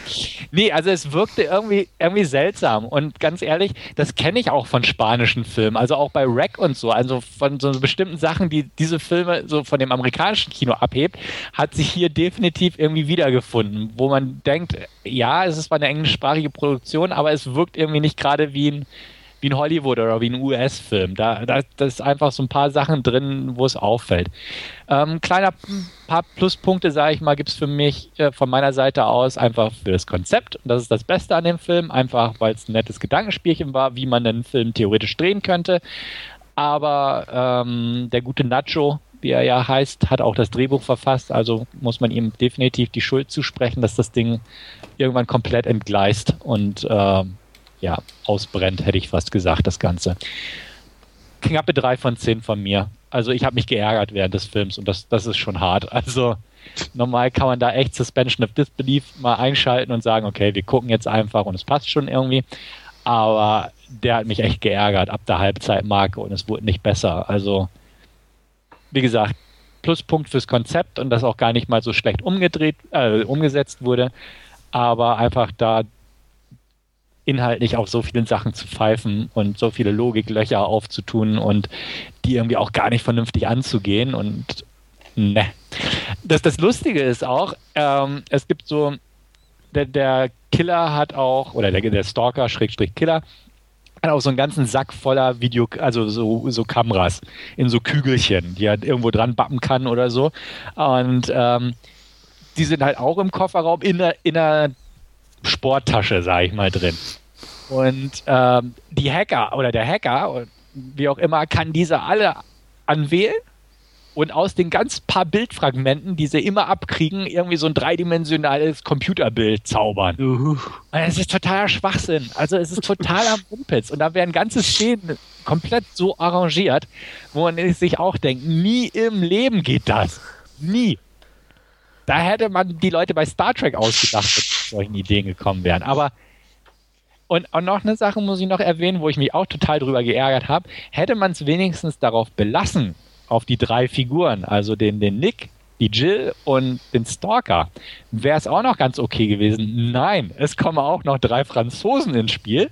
nee, also es wirkte irgendwie, irgendwie seltsam. Und ganz ehrlich, das kenne ich auch von spanischen Filmen, also auch bei Rack und so, also von so bestimmten Sachen, die diese Filme so von dem amerikanischen Kino abhebt, hat sich hier definitiv irgendwie wiedergefunden, wo man denkt, ja, es ist zwar eine englischsprachige Produktion, aber es wirkt irgendwie nicht gerade wie ein wie ein Hollywood oder wie ein US-Film. Da, da, da ist einfach so ein paar Sachen drin, wo es auffällt. Ähm, kleiner paar Pluspunkte, sage ich mal, gibt es für mich äh, von meiner Seite aus einfach für das Konzept. Und das ist das Beste an dem Film, einfach weil es ein nettes Gedankenspielchen war, wie man einen Film theoretisch drehen könnte. Aber ähm, der gute Nacho, wie er ja heißt, hat auch das Drehbuch verfasst. Also muss man ihm definitiv die Schuld zusprechen, dass das Ding irgendwann komplett entgleist und äh, ja, ausbrennt, hätte ich fast gesagt, das Ganze. Knappe drei von zehn von mir. Also ich habe mich geärgert während des Films und das, das ist schon hart. Also normal kann man da echt Suspension of Disbelief mal einschalten und sagen, okay, wir gucken jetzt einfach und es passt schon irgendwie. Aber der hat mich echt geärgert ab der Halbzeitmarke und es wurde nicht besser. Also, wie gesagt, Pluspunkt fürs Konzept und das auch gar nicht mal so schlecht umgedreht, äh, umgesetzt wurde. Aber einfach da inhaltlich auf so vielen Sachen zu pfeifen und so viele Logiklöcher aufzutun und die irgendwie auch gar nicht vernünftig anzugehen und ne. Das, das Lustige ist auch, ähm, es gibt so, der, der Killer hat auch, oder der, der Stalker, Schrägstrich Killer, hat auch so einen ganzen Sack voller Video, also so, so Kameras in so Kügelchen, die er irgendwo dran bappen kann oder so. Und ähm, die sind halt auch im Kofferraum in der, in der Sporttasche, sage ich mal, drin. Und ähm, die Hacker oder der Hacker, wie auch immer, kann diese alle anwählen und aus den ganz paar Bildfragmenten, die sie immer abkriegen, irgendwie so ein dreidimensionales Computerbild zaubern. Uh. Es ist totaler Schwachsinn. Also es ist totaler Mumpitz. Und da werden ganze Szenen komplett so arrangiert, wo man sich auch denkt, nie im Leben geht das. Nie. Da hätte man die Leute bei Star Trek ausgedacht, solchen Ideen gekommen wären. Aber und, und noch eine Sache muss ich noch erwähnen, wo ich mich auch total drüber geärgert habe. Hätte man es wenigstens darauf belassen, auf die drei Figuren, also den, den Nick, die Jill und den Stalker, wäre es auch noch ganz okay gewesen. Nein, es kommen auch noch drei Franzosen ins Spiel.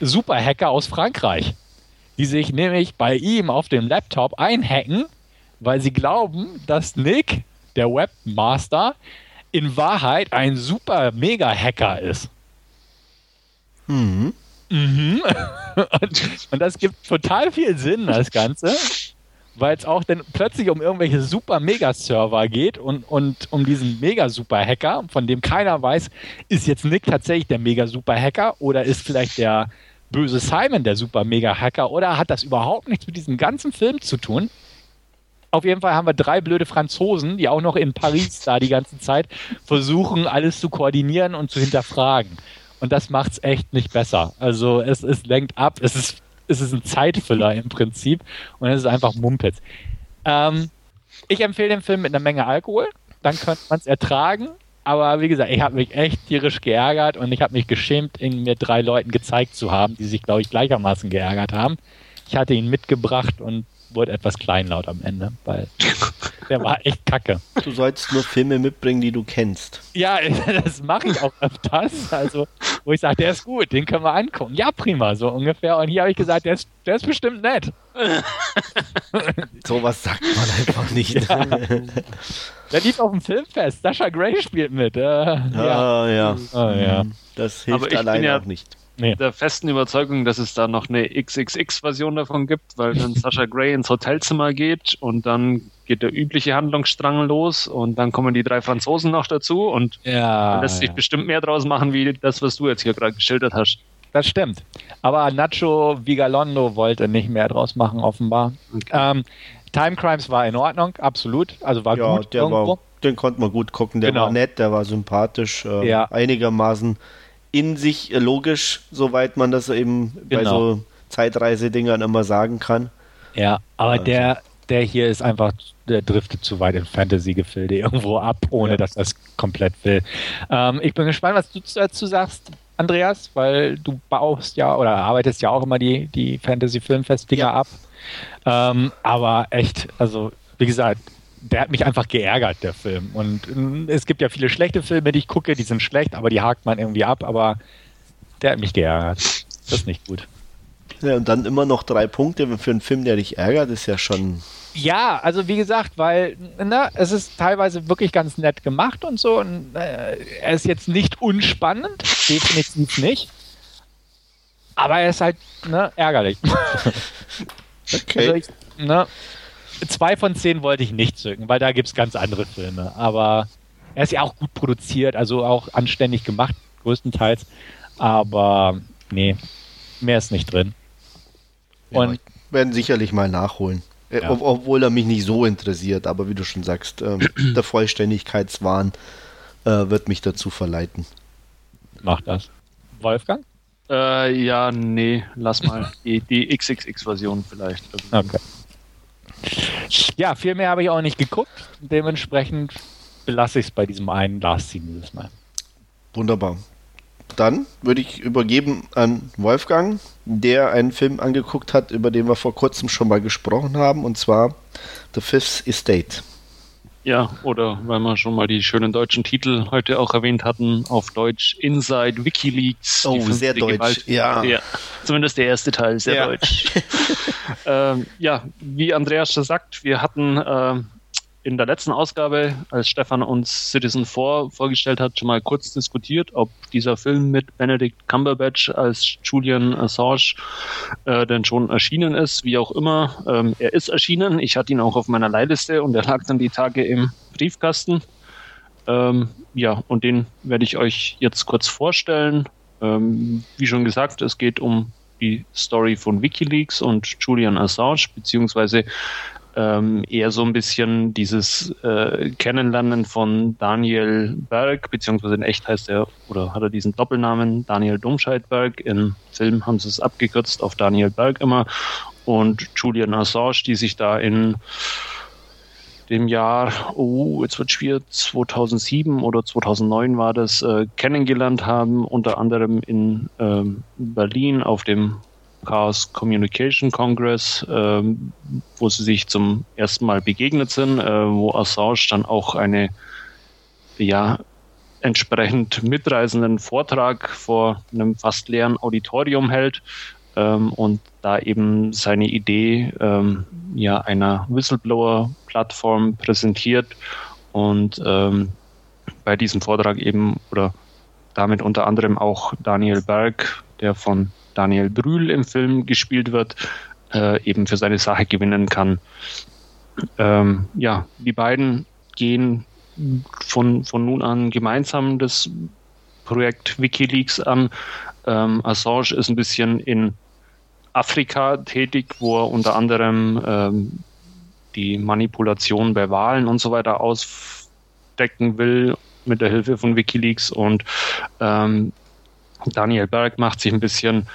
Superhacker aus Frankreich, die sich nämlich bei ihm auf dem Laptop einhacken, weil sie glauben, dass Nick der Webmaster, in Wahrheit ein super Mega-Hacker ist. Mhm. Mhm. Und, und, das gibt total viel Sinn, das Ganze, weil es auch dann plötzlich um irgendwelche super Mega-Server geht und, und um diesen Mega-Super-Hacker, von dem keiner weiß, ist jetzt Nick tatsächlich der Mega-Super-Hacker oder ist vielleicht der böse Simon der super mega Hacker oder hat das überhaupt nichts mit diesem ganzen Film zu tun? Auf jeden Fall haben wir drei blöde Franzosen, die auch noch in Paris da die ganze Zeit versuchen, alles zu koordinieren und zu hinterfragen. Und das macht es echt nicht besser. Also es, es lenkt ab, es ist, es ist ein Zeitfüller im Prinzip und es ist einfach Mumpitz. Ähm, ich empfehle den Film mit einer Menge Alkohol, dann könnte man es ertragen. Aber wie gesagt, ich habe mich echt tierisch geärgert und ich habe mich geschämt, ihn mir drei Leuten gezeigt zu haben, die sich, glaube ich, gleichermaßen geärgert haben. Ich hatte ihn mitgebracht und wurde etwas kleinlaut am Ende, weil der war echt kacke.
Du sollst nur Filme mitbringen, die du kennst.
Ja, das mache ich auch öfters. Also, wo ich sage, der ist gut, den können wir angucken. Ja, prima, so ungefähr. Und hier habe ich gesagt, der ist, der ist bestimmt nett.
Sowas sagt man einfach nicht. Ja.
Der lief auf dem Filmfest. Sascha Gray spielt mit. Äh,
ah, ja. ja.
Oh, ja.
Das hilft alleine ja, auch nicht
nee. der festen Überzeugung, dass es da noch eine XXX-Version davon gibt, weil dann Sascha Gray ins Hotelzimmer geht und dann geht der übliche Handlungsstrang los und dann kommen die drei Franzosen noch dazu und
ja,
lässt sich
ja.
bestimmt mehr draus machen, wie das, was du jetzt hier gerade geschildert hast.
Das stimmt. Aber Nacho Vigalondo wollte nicht mehr draus machen, offenbar. Okay. Ähm, Time Crimes war in Ordnung, absolut. Also war
ja,
gut
der irgendwo. War, den konnte man gut gucken. Der genau. war nett, der war sympathisch, äh, ja. einigermaßen in sich logisch, soweit man das eben genau. bei so Zeitreisedingern immer sagen kann.
Ja, aber also. der, der hier ist einfach, der driftet zu weit in Fantasy-Gefilde irgendwo ab, ohne ja. dass das komplett will. Ähm, ich bin gespannt, was du dazu sagst, Andreas, weil du baust ja oder arbeitest ja auch immer die, die Fantasy-Filmfest-Dinger ja. ab. Ähm, aber echt, also wie gesagt, der hat mich einfach geärgert, der Film. Und mm, es gibt ja viele schlechte Filme, die ich gucke, die sind schlecht, aber die hakt man irgendwie ab, aber der hat mich geärgert. Das ist nicht gut.
Ja, und dann immer noch drei Punkte für einen Film, der dich ärgert, ist ja schon.
Ja, also wie gesagt, weil ne, es ist teilweise wirklich ganz nett gemacht und so. Und, äh, er ist jetzt nicht unspannend, definitiv nicht. Aber er ist halt ne, ärgerlich.
okay. Also ich,
ne, zwei von zehn wollte ich nicht zücken, weil da gibt es ganz andere Filme. Aber er ist ja auch gut produziert, also auch anständig gemacht, größtenteils. Aber nee, mehr ist nicht drin.
Und ja, werden sicherlich mal nachholen. Äh, ja. Ob, obwohl er mich nicht so interessiert, aber wie du schon sagst, äh, der Vollständigkeitswahn äh, wird mich dazu verleiten.
Macht das. Wolfgang?
Äh, ja, nee, lass mal. die, die XXX-Version vielleicht.
Okay. Ja, viel mehr habe ich auch nicht geguckt. Dementsprechend belasse ich es bei diesem einen Last Scene dieses Mal.
Wunderbar. Dann würde ich übergeben an Wolfgang, der einen Film angeguckt hat, über den wir vor kurzem schon mal gesprochen haben, und zwar The Fifth Estate.
Ja, oder weil wir schon mal die schönen deutschen Titel heute auch erwähnt hatten, auf Deutsch Inside Wikileaks.
Oh, sehr deutsch, Gewalt.
ja. ja. Zumindest der erste Teil, sehr ja. deutsch. ähm, ja, wie Andreas schon sagt, wir hatten ähm, in der letzten Ausgabe, als Stefan uns Citizen 4 vorgestellt hat, schon mal kurz diskutiert, ob dieser Film mit Benedict Cumberbatch als Julian Assange äh, denn schon erschienen ist, wie auch immer. Ähm, er ist erschienen. Ich hatte ihn auch auf meiner Leihliste und er lag dann die Tage im Briefkasten. Ähm, ja, und den werde ich euch jetzt kurz vorstellen. Ähm, wie schon gesagt, es geht um die Story von WikiLeaks und Julian Assange, beziehungsweise ähm, eher so ein bisschen dieses äh, Kennenlernen von Daniel Berg, beziehungsweise in echt heißt er, oder hat er diesen Doppelnamen, Daniel Domscheidberg. Im Film haben sie es abgekürzt auf Daniel Berg immer. Und Julian Assange, die sich da in dem Jahr, oh, jetzt wird schwierig, 2007 oder 2009 war das, äh, kennengelernt haben, unter anderem in ähm, Berlin auf dem Chaos Communication Congress, ähm, wo sie sich zum ersten Mal begegnet sind, äh, wo Assange dann auch eine ja, entsprechend mitreisenden Vortrag vor einem fast leeren Auditorium hält ähm, und da eben seine Idee ähm, ja, einer Whistleblower-Plattform präsentiert und ähm, bei diesem Vortrag eben oder damit unter anderem auch Daniel Berg, der von Daniel Brühl im Film gespielt wird, äh, eben für seine Sache gewinnen kann. Ähm, ja, die beiden gehen von, von nun an gemeinsam das Projekt Wikileaks an, Ähm, Assange ist ein bisschen in Afrika tätig, wo er unter anderem ähm, die Manipulation bei Wahlen und so weiter ausdecken will mit der Hilfe von Wikileaks und ähm, Daniel Berg macht sich ein bisschen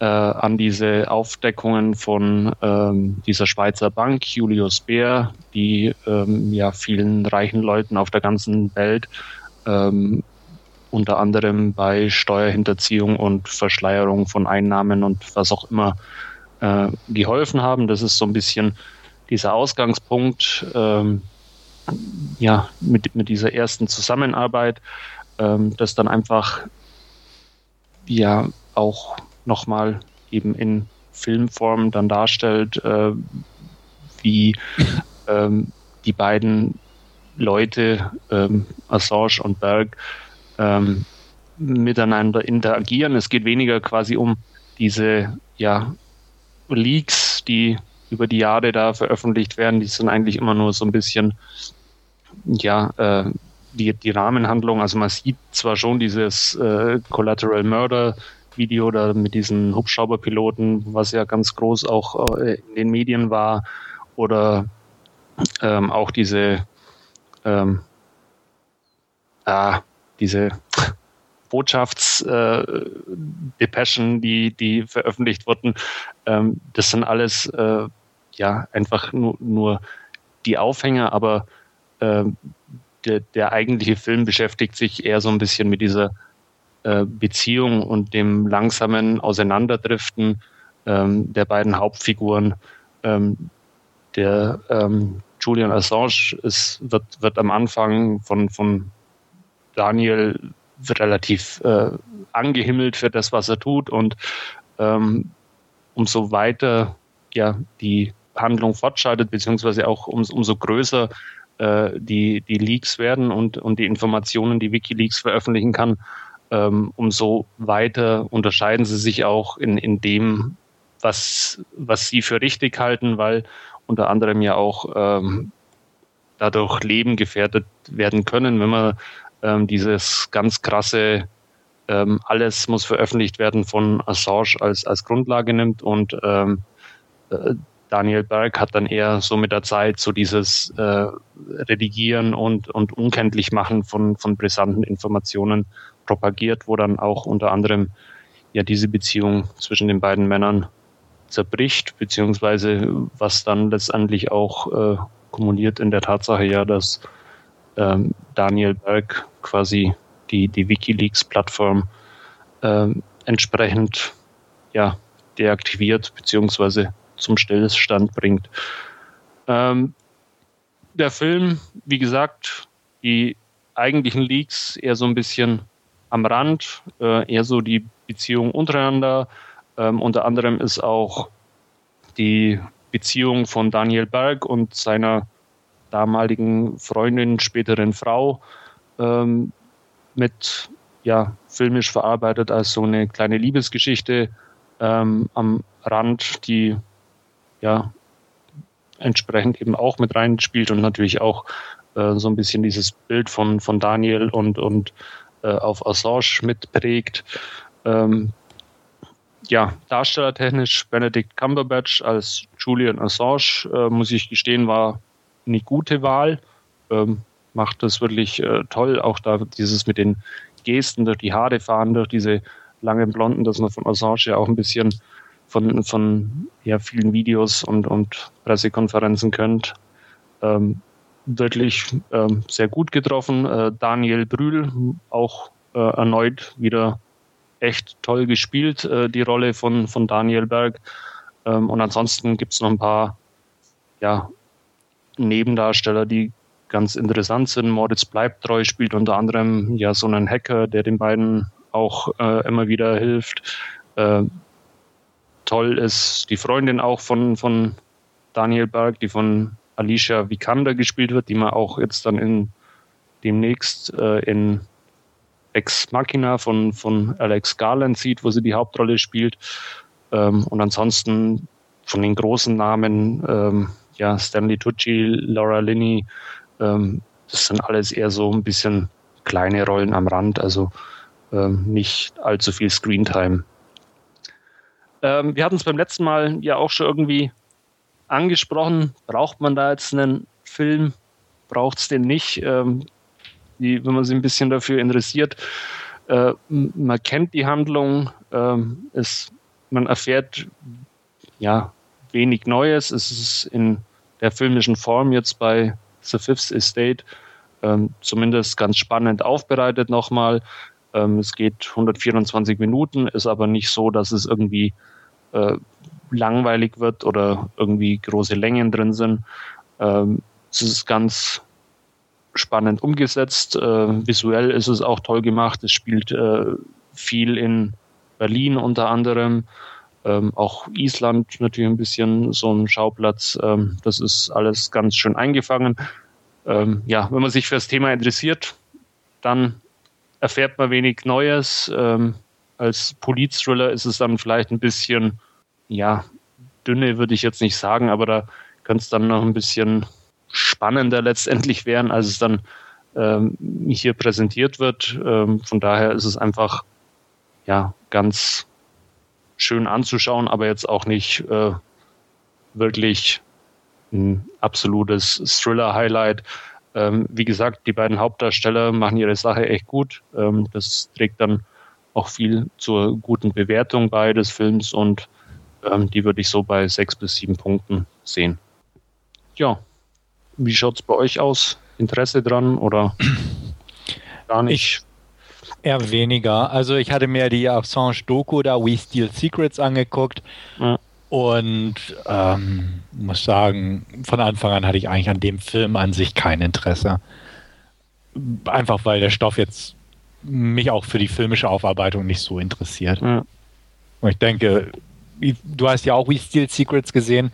äh, an diese Aufdeckungen von ähm, dieser Schweizer Bank, Julius Baer, die ähm, ja vielen reichen Leuten auf der ganzen Welt ähm, unter anderem bei Steuerhinterziehung und Verschleierung von Einnahmen und was auch immer äh, geholfen haben. Das ist so ein bisschen dieser Ausgangspunkt ähm, ja, mit, mit dieser ersten Zusammenarbeit, ähm, das dann einfach ja auch nochmal eben in Filmform dann darstellt, äh, wie ähm, die beiden Leute, ähm, Assange und Berg, ähm, miteinander interagieren. Es geht weniger quasi um diese ja, Leaks, die über die Jahre da veröffentlicht werden. Die sind eigentlich immer nur so ein bisschen ja, äh, die, die Rahmenhandlung. Also man sieht zwar schon dieses äh, Collateral Murder Video da mit diesen Hubschrauberpiloten, was ja ganz groß auch äh, in den Medien war, oder ähm, auch diese ähm, ah, diese Botschaftsdepeschen, äh, die, die veröffentlicht wurden, ähm, das sind alles äh, ja einfach nur, nur die Aufhänger, aber äh, der, der eigentliche Film beschäftigt sich eher so ein bisschen mit dieser äh, Beziehung und dem langsamen Auseinanderdriften ähm, der beiden Hauptfiguren. Ähm, der ähm, Julian Assange ist, wird, wird am Anfang von, von Daniel relativ äh, angehimmelt für das, was er tut und ähm, umso weiter ja die Handlung fortschreitet, beziehungsweise auch um, umso größer äh, die, die Leaks werden und, und die Informationen, die Wikileaks veröffentlichen kann, ähm, umso weiter unterscheiden sie sich auch in, in dem, was, was sie für richtig halten, weil unter anderem ja auch ähm, dadurch Leben gefährdet werden können, wenn man ähm, dieses ganz krasse ähm, alles muss veröffentlicht werden von Assange als, als Grundlage nimmt und ähm, äh, Daniel Berg hat dann eher so mit der Zeit so dieses äh, Redigieren und, und unkenntlich machen von, von brisanten Informationen propagiert, wo dann auch unter anderem ja diese Beziehung zwischen den beiden Männern zerbricht, beziehungsweise was dann letztendlich auch äh, kumuliert in der Tatsache ja, dass ähm, Daniel Berg quasi die, die Wikileaks-Plattform ähm, entsprechend ja, deaktiviert beziehungsweise zum Stillstand bringt. Ähm, der Film, wie gesagt, die eigentlichen Leaks eher so ein bisschen am Rand, äh, eher so die Beziehung untereinander. Ähm, unter anderem ist auch die Beziehung von Daniel Berg und seiner damaligen Freundin, späteren Frau ähm, mit ja, filmisch verarbeitet als so eine kleine Liebesgeschichte ähm, am Rand, die ja entsprechend eben auch mit reinspielt und natürlich auch äh, so ein bisschen dieses Bild von, von Daniel und, und äh, auf Assange mitprägt. Ähm, ja, darstellertechnisch Benedict Cumberbatch als Julian Assange, äh, muss ich gestehen, war eine gute Wahl. Ähm, macht das wirklich äh, toll. Auch da dieses mit den Gesten durch die Haare fahren, durch diese langen Blonden, dass man von Assange ja auch ein bisschen von, von ja, vielen Videos und, und Pressekonferenzen kennt. Ähm, wirklich ähm, sehr gut getroffen. Äh, Daniel Brühl auch äh, erneut wieder echt toll gespielt, äh, die Rolle von, von Daniel Berg. Ähm, und ansonsten gibt es noch ein paar ja, Nebendarsteller, die ganz interessant sind. Moritz Bleibtreu spielt unter anderem ja so einen Hacker, der den beiden auch äh, immer wieder hilft. Toll ist die Freundin auch von, von Daniel Berg, die von Alicia Vikander gespielt wird, die man auch jetzt dann in demnächst äh, in Ex Machina von, von Alex Garland sieht, wo sie die Hauptrolle spielt. Ähm, und ansonsten von den großen Namen ähm, ja, Stanley Tucci, Laura Linney, ähm, das sind alles eher so ein bisschen kleine Rollen am Rand. Also ähm, nicht allzu viel Screentime. Ähm, wir hatten es beim letzten Mal ja auch schon irgendwie angesprochen. Braucht man da jetzt einen Film? Braucht es den nicht? Ähm, die, wenn man sich ein bisschen dafür interessiert, äh, man kennt die Handlung, ähm, es, man erfährt ja wenig Neues. Es ist in der filmischen Form jetzt bei The Fifth Estate ähm, zumindest ganz spannend aufbereitet nochmal. Ähm, es geht 124 Minuten, ist aber nicht so, dass es irgendwie äh, langweilig wird oder irgendwie große Längen drin sind. Ähm, es ist ganz spannend umgesetzt. Äh, visuell ist es auch toll gemacht. Es spielt äh, viel in Berlin unter anderem. Ähm, auch Island natürlich ein bisschen so ein Schauplatz. Ähm, das ist alles ganz schön eingefangen. Ähm, ja, wenn man sich für das Thema interessiert, dann erfährt man wenig Neues. Ähm, als Polit-Thriller ist es dann vielleicht ein bisschen, ja, dünne würde ich jetzt nicht sagen, aber da könnte es dann noch ein bisschen spannender letztendlich werden, als es dann ähm, hier präsentiert wird. Ähm, von daher ist es einfach ja ganz schön anzuschauen, aber jetzt auch nicht äh, wirklich ein absolutes Thriller-Highlight. Ähm, wie gesagt, die beiden Hauptdarsteller machen ihre Sache echt gut. Ähm, das trägt dann auch viel zur guten Bewertung bei des Films und ähm, die würde ich so bei sechs bis sieben Punkten sehen. Ja, wie schaut es bei euch aus? Interesse dran oder gar nicht?
Ich eher weniger. Also ich hatte mir die Assange-Doku da, We Steal Secrets, angeguckt. Ja. Und ähm, muss sagen, von Anfang an hatte ich eigentlich an dem Film an sich kein Interesse. Einfach weil der Stoff jetzt mich auch für die filmische Aufarbeitung nicht so interessiert. Ja. Und ich denke, du hast ja auch We Steal Secrets gesehen.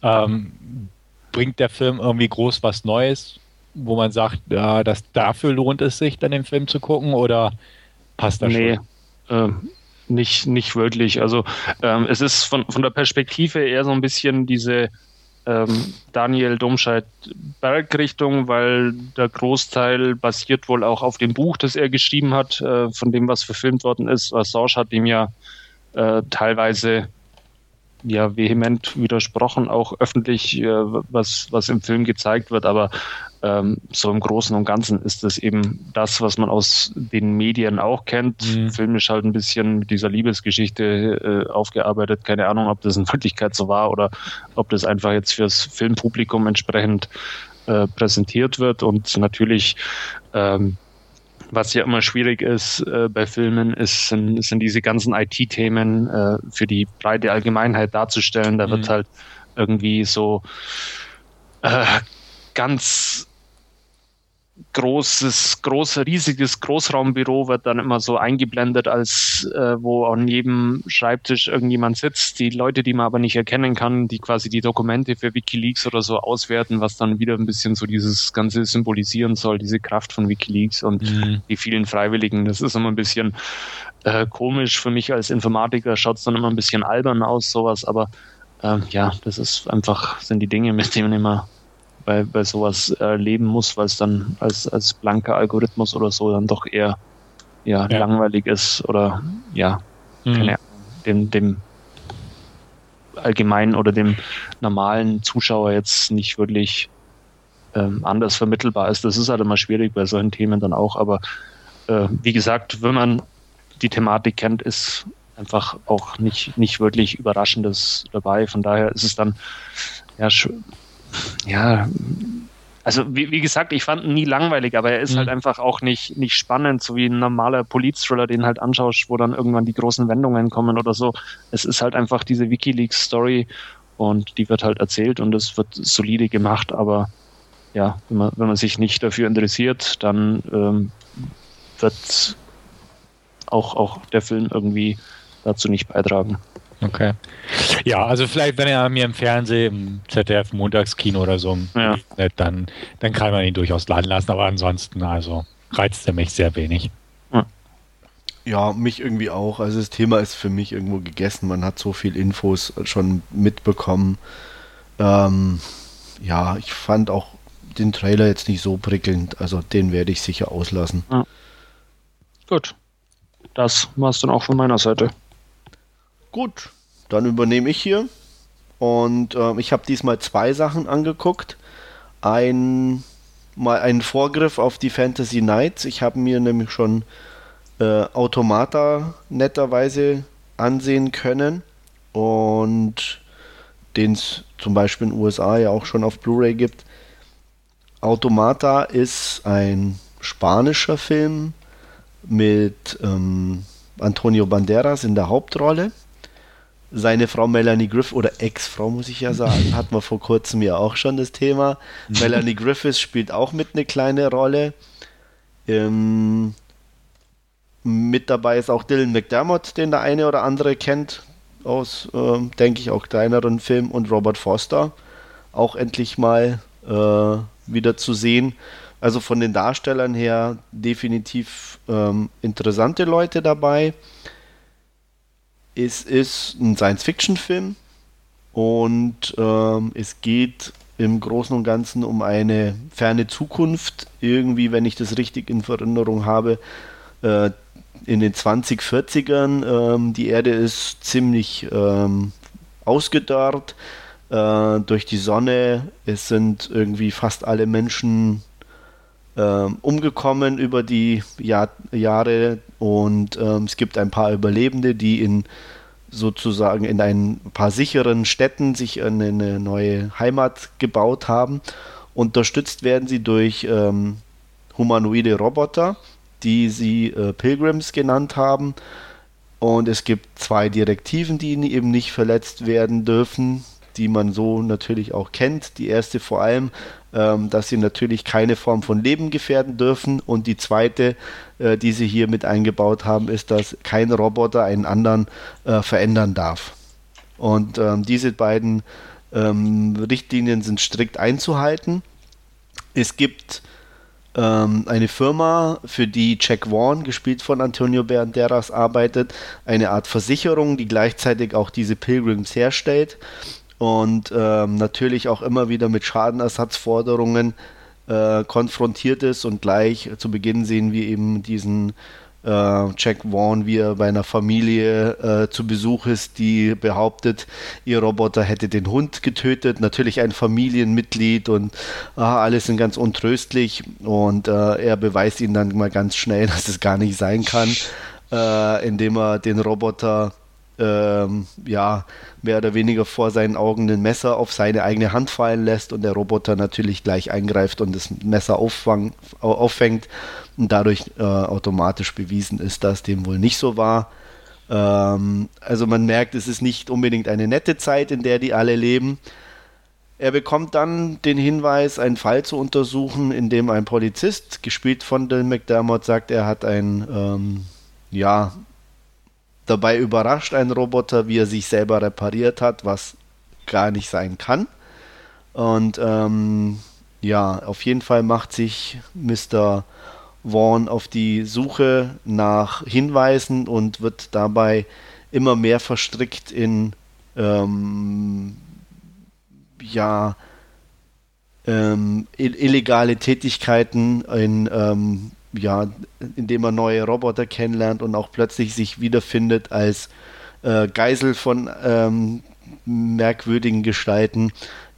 Ähm, bringt der Film irgendwie groß was Neues, wo man sagt, ja, dass dafür lohnt es sich, dann den Film zu gucken oder passt das nee,
schon? Nee, äh, nicht, nicht wirklich. Also ähm, es ist von, von der Perspektive eher so ein bisschen diese ähm, Daniel Domscheit Bergrichtung, weil der Großteil basiert wohl auch auf dem Buch, das er geschrieben hat, äh, von dem, was verfilmt worden ist. Assange hat ihm ja äh, teilweise ja vehement widersprochen, auch öffentlich, äh, was, was im Film gezeigt wird, aber ähm, so im Großen und Ganzen ist das eben das, was man aus den Medien auch kennt. Mhm. Film ist halt ein bisschen mit dieser Liebesgeschichte äh, aufgearbeitet. Keine Ahnung, ob das in Wirklichkeit so war oder ob das einfach jetzt fürs Filmpublikum entsprechend äh, präsentiert wird. Und natürlich ähm, was ja immer schwierig ist äh, bei Filmen, ist, sind, sind diese ganzen IT-Themen äh, für die breite Allgemeinheit darzustellen. Da mhm. wird halt irgendwie so äh, ganz großes, groß, riesiges Großraumbüro wird dann immer so eingeblendet, als äh, wo an jedem Schreibtisch irgendjemand sitzt. Die Leute, die man aber nicht erkennen kann, die quasi die Dokumente für WikiLeaks oder so auswerten, was dann wieder ein bisschen so dieses Ganze symbolisieren soll, diese Kraft von WikiLeaks und mhm. die vielen Freiwilligen. Das ist immer ein bisschen äh, komisch für mich als Informatiker, schaut es dann immer ein bisschen albern aus, sowas, aber äh, ja, das ist einfach, sind die Dinge, mit denen man immer bei, bei sowas erleben muss, weil es dann als, als blanker Algorithmus oder so dann doch eher ja, ja. langweilig ist oder ja, mhm. keine Ahnung, dem, dem allgemeinen oder dem normalen Zuschauer jetzt nicht wirklich ähm, anders vermittelbar ist. Das ist halt immer schwierig bei solchen Themen dann auch, aber äh, wie gesagt, wenn man die Thematik kennt, ist einfach auch nicht, nicht wirklich Überraschendes dabei. Von daher ist es dann ja ja, also wie, wie, gesagt, ich fand ihn nie langweilig, aber er ist mhm. halt einfach auch nicht, nicht spannend, so wie ein normaler Polit-Thriller, den halt anschaust, wo dann irgendwann die großen Wendungen kommen oder so. Es ist halt einfach diese Wikileaks-Story und die wird halt erzählt und es wird solide gemacht, aber ja, wenn man, wenn man sich nicht dafür interessiert, dann ähm, wird auch, auch der Film irgendwie dazu nicht beitragen.
Okay. Ja, also vielleicht, wenn er mir im Fernsehen, im ZDF Montagskino oder so, ja. dann, dann kann man ihn durchaus laden lassen, aber ansonsten, also reizt er mich sehr wenig.
Ja, mich irgendwie auch. Also das Thema ist für mich irgendwo gegessen. Man hat so viel Infos schon mitbekommen. Ähm, ja, ich fand auch den Trailer jetzt nicht so prickelnd. Also den werde ich sicher auslassen. Ja.
Gut. das war es dann auch von meiner Seite.
Gut, dann übernehme ich hier. Und äh, ich habe diesmal zwei Sachen angeguckt. Ein, mal einen Vorgriff auf die Fantasy Nights. Ich habe mir nämlich schon äh, Automata netterweise ansehen können. Und den es zum Beispiel in den USA ja auch schon auf Blu-ray gibt. Automata ist ein spanischer Film mit ähm, Antonio Banderas in der Hauptrolle. Seine Frau Melanie Griffith, oder Ex-Frau muss ich ja sagen, hatten wir vor kurzem ja auch schon das Thema. Melanie Griffith spielt auch mit eine kleine Rolle. Ähm, mit dabei ist auch Dylan McDermott, den der eine oder andere kennt aus, äh, denke ich, auch kleineren Filmen und Robert Foster auch endlich mal äh, wieder zu sehen. Also von den Darstellern her definitiv ähm, interessante Leute dabei. Es ist ein Science-Fiction-Film und ähm, es geht im Großen und Ganzen um eine ferne Zukunft. Irgendwie, wenn ich das richtig in Erinnerung habe, äh, in den 2040ern. Ähm, die Erde ist ziemlich ähm, ausgedörrt äh, durch die Sonne. Es sind irgendwie fast alle Menschen äh, umgekommen über die Jahr Jahre und ähm, es gibt ein paar Überlebende, die in sozusagen in ein paar sicheren Städten sich eine, eine neue Heimat gebaut haben. Unterstützt werden sie durch ähm, humanoide Roboter die sie äh, Pilgrims genannt haben. Und es gibt zwei Direktiven, die eben nicht verletzt werden dürfen, die man so natürlich auch kennt. Die erste vor allem, ähm, dass sie natürlich keine Form von Leben gefährden dürfen. Und die zweite, äh, die sie hier mit eingebaut haben, ist, dass kein Roboter einen anderen äh, verändern darf. Und ähm, diese beiden ähm, Richtlinien sind strikt einzuhalten. Es gibt ähm, eine Firma, für die Jack Vaughn, gespielt von Antonio Banderas, arbeitet, eine Art Versicherung, die gleichzeitig auch diese Pilgrims herstellt und ähm, natürlich auch immer wieder mit Schadenersatzforderungen äh, konfrontiert ist und gleich zu Beginn sehen wir eben diesen äh, Jack Vaughn, wie er bei einer Familie äh, zu Besuch ist, die behauptet, ihr Roboter hätte den Hund getötet. Natürlich ein Familienmitglied und ah, alles sind ganz untröstlich. Und äh, er beweist ihnen dann mal ganz schnell, dass es gar nicht sein kann, äh, indem er den Roboter ähm, ja, mehr oder weniger vor seinen Augen ein Messer auf seine eigene Hand fallen lässt und der Roboter natürlich gleich eingreift und das Messer auffang, auffängt und dadurch äh, automatisch bewiesen ist, dass dem wohl nicht so war. Ähm, also man merkt, es ist nicht unbedingt eine nette Zeit, in der die alle leben. Er bekommt dann den Hinweis, einen Fall zu untersuchen, in dem ein Polizist, gespielt von Dylan McDermott, sagt, er hat ein, ähm, ja, dabei überrascht, einen Roboter, wie er sich selber repariert hat, was gar nicht sein kann. Und ähm, ja, auf jeden Fall macht sich Mr. Vaughn auf die Suche nach Hinweisen und wird dabei immer mehr verstrickt in ähm, ja ähm, illegale Tätigkeiten, in ähm, ja, indem er neue Roboter kennenlernt und auch plötzlich sich wiederfindet als äh, Geisel von ähm, merkwürdigen Gestalten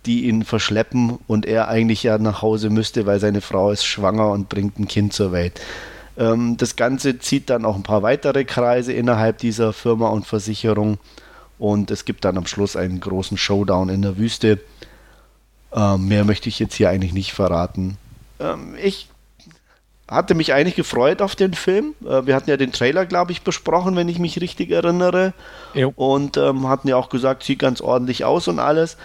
die ihn verschleppen und er eigentlich ja nach Hause müsste, weil seine Frau ist schwanger und bringt ein Kind zur Welt. Ähm, das Ganze zieht dann auch ein paar weitere Kreise innerhalb dieser Firma und Versicherung und es gibt dann am Schluss einen großen Showdown in der Wüste. Ähm, mehr möchte ich jetzt hier eigentlich nicht verraten. Ähm, ich hatte mich eigentlich gefreut auf den Film. Äh, wir hatten ja den Trailer, glaube ich, besprochen, wenn ich mich richtig erinnere. Jo. Und ähm, hatten ja auch gesagt, sieht ganz ordentlich aus und alles.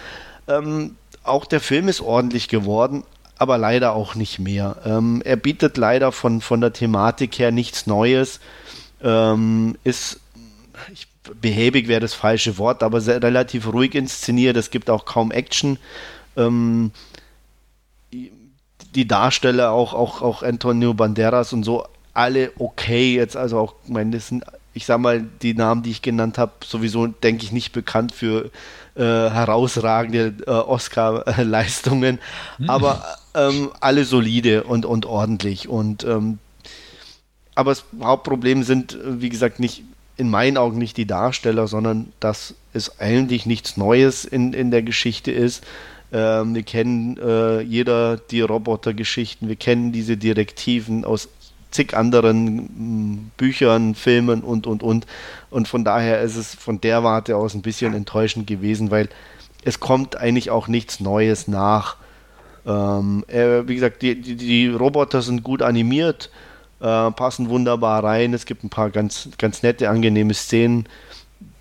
Ähm, auch der Film ist ordentlich geworden, aber leider auch nicht mehr. Ähm, er bietet leider von, von der Thematik her nichts Neues. Ähm, ist, ich, behäbig wäre das falsche Wort, aber sehr, relativ ruhig inszeniert. Es gibt auch kaum Action. Ähm, die Darsteller, auch, auch, auch Antonio Banderas und so, alle okay. Jetzt also auch, das sind, ich sag mal, die Namen, die ich genannt habe, sowieso, denke ich, nicht bekannt für äh, herausragende äh, Oscar-Leistungen, mhm. aber ähm, alle solide und, und ordentlich. Und ähm, aber das Hauptproblem sind, wie gesagt, nicht in meinen Augen nicht die Darsteller, sondern dass es eigentlich nichts Neues in, in der Geschichte ist. Ähm, wir kennen äh, jeder die Robotergeschichten, wir kennen diese Direktiven aus zig anderen hm, Büchern, Filmen und, und, und. Und von daher ist es von der Warte aus ein bisschen enttäuschend gewesen, weil es kommt eigentlich auch nichts Neues nach. Ähm, äh, wie gesagt, die, die, die, Roboter sind gut animiert, äh, passen wunderbar rein. Es gibt ein paar ganz, ganz nette, angenehme Szenen,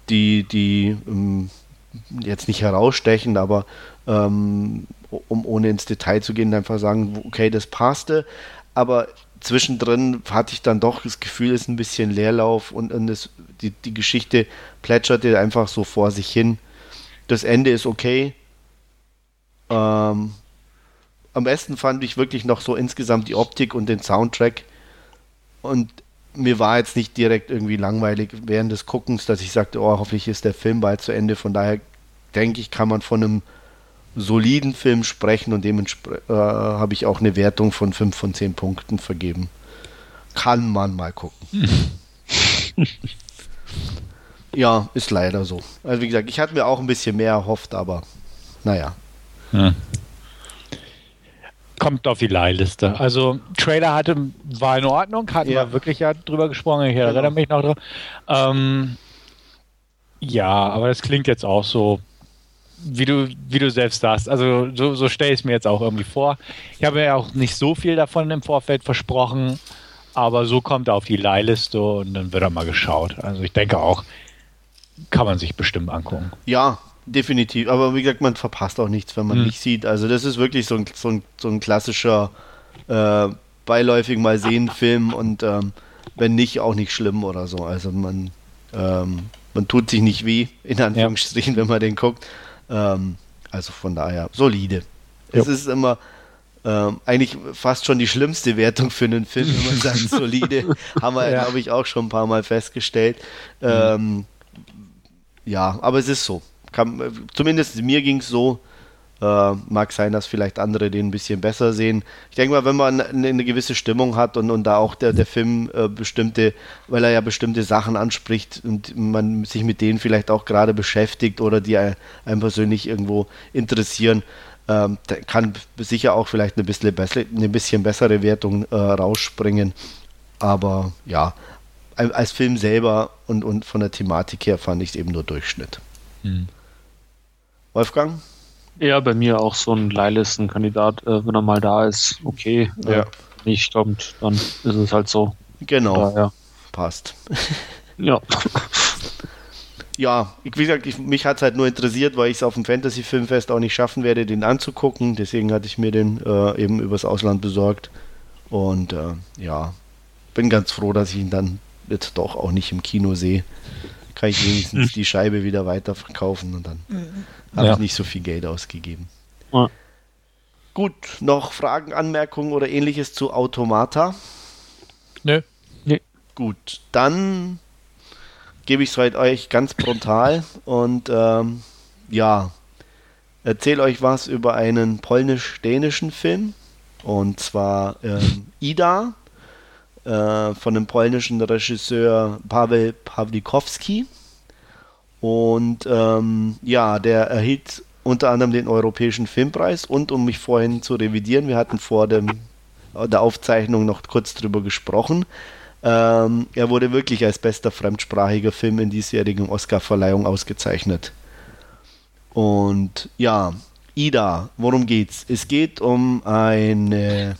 die, die ähm, jetzt nicht herausstechen, aber ähm, um ohne ins Detail zu gehen, einfach sagen, okay, das passte. Aber zwischendrin hatte ich dann doch das Gefühl, es ist ein bisschen Leerlauf und, und es, die, die Geschichte plätscherte einfach so vor sich hin. Das Ende ist okay. Ähm, am besten fand ich wirklich noch so insgesamt die Optik und den Soundtrack. Und mir war jetzt nicht direkt irgendwie langweilig während des Guckens, dass ich sagte, oh, hoffentlich ist der Film bald zu Ende. Von daher denke ich, kann man von einem soliden Film sprechen und dementsprechend äh, habe ich auch eine Wertung von 5 von 10 Punkten vergeben. Kann man mal gucken. ja, ist leider so. Also wie gesagt, ich hatte mir auch ein bisschen mehr erhofft, aber naja. Hm.
Kommt auf die Leihliste. Also Trailer hatte, war in Ordnung, hatten ja. wir wirklich ja drüber gesprochen, ich erinnere genau. mich noch dran. Ähm, ja, aber das klingt jetzt auch so wie du, wie du selbst sagst. Also so, so stelle ich es mir jetzt auch irgendwie vor. Ich habe ja auch nicht so viel davon im Vorfeld versprochen, aber so kommt er auf die Leihliste und dann wird er mal geschaut. Also ich denke auch, kann man sich bestimmt angucken.
Ja, definitiv. Aber wie gesagt, man verpasst auch nichts, wenn man hm. nicht sieht. Also das ist wirklich so ein, so ein, so ein klassischer äh, beiläufig mal sehen Film und ähm, wenn nicht, auch nicht schlimm oder so. Also man, ähm, man tut sich nicht weh, in Anführungsstrichen, ja. wenn man den guckt. Ähm, also von daher solide. Jo. Es ist immer ähm, eigentlich fast schon die schlimmste Wertung für einen Film, wenn man sagt solide. Haben wir, ja. glaube ich, auch schon ein paar Mal festgestellt. Mhm. Ähm, ja, aber es ist so. Kann, zumindest mir ging es so. Äh, mag sein, dass vielleicht andere den ein bisschen besser sehen. Ich denke mal, wenn man eine, eine gewisse Stimmung hat und, und da auch der, der Film äh, bestimmte, weil er ja bestimmte Sachen anspricht und man sich mit denen vielleicht auch gerade beschäftigt oder die einen persönlich irgendwo interessieren, ähm, kann sicher auch vielleicht eine bisschen, besser, eine bisschen bessere Wertung äh, rausspringen. Aber ja, als Film selber und, und von der Thematik her fand ich es eben nur Durchschnitt. Hm. Wolfgang?
Ja, bei mir auch so ein Leihlistenkandidat, äh, wenn er mal da ist, okay. Äh, ja. nicht kommt, dann ist es halt so.
Genau. Daher. Passt.
ja.
ja, wie gesagt, ich, mich hat es halt nur interessiert, weil ich es auf dem Fantasy Filmfest auch nicht schaffen werde, den anzugucken. Deswegen hatte ich mir den äh, eben übers Ausland besorgt. Und äh, ja, bin ganz froh, dass ich ihn dann jetzt doch auch nicht im Kino sehe. Kann ich wenigstens die Scheibe wieder weiterverkaufen und dann mhm. Habe ja. ich nicht so viel Geld ausgegeben. Ja. Gut, noch Fragen, Anmerkungen oder ähnliches zu Automata?
Nö. Nee.
Gut, dann gebe ich es halt euch ganz brutal und ähm, ja, erzähle euch was über einen polnisch-dänischen Film und zwar ähm, Ida äh, von dem polnischen Regisseur Paweł Pawlikowski. Und ähm, ja, der erhielt unter anderem den Europäischen Filmpreis und um mich vorhin zu revidieren, wir hatten vor dem, der Aufzeichnung noch kurz drüber gesprochen. Ähm, er wurde wirklich als bester fremdsprachiger Film in diesjährigen Oscarverleihung ausgezeichnet. Und ja, Ida, worum geht's? Es geht um eine,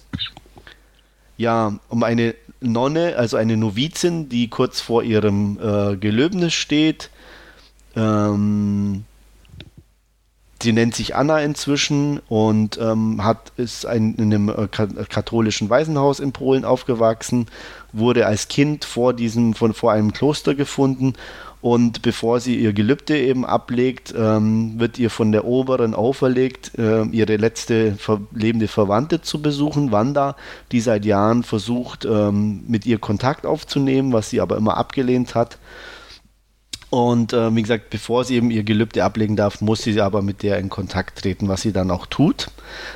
ja, um eine Nonne, also eine Novizin, die kurz vor ihrem äh, Gelöbnis steht. Ähm, sie nennt sich Anna inzwischen und ähm, hat, ist ein, in einem äh, katholischen Waisenhaus in Polen aufgewachsen, wurde als Kind vor diesem, von, vor einem Kloster gefunden und bevor sie ihr Gelübde eben ablegt, ähm, wird ihr von der Oberen auferlegt, äh, ihre letzte ver lebende Verwandte zu besuchen, Wanda, die seit Jahren versucht, ähm, mit ihr Kontakt aufzunehmen, was sie aber immer abgelehnt hat. Und äh, wie gesagt, bevor sie eben ihr Gelübde ablegen darf, muss sie aber mit der in Kontakt treten, was sie dann auch tut.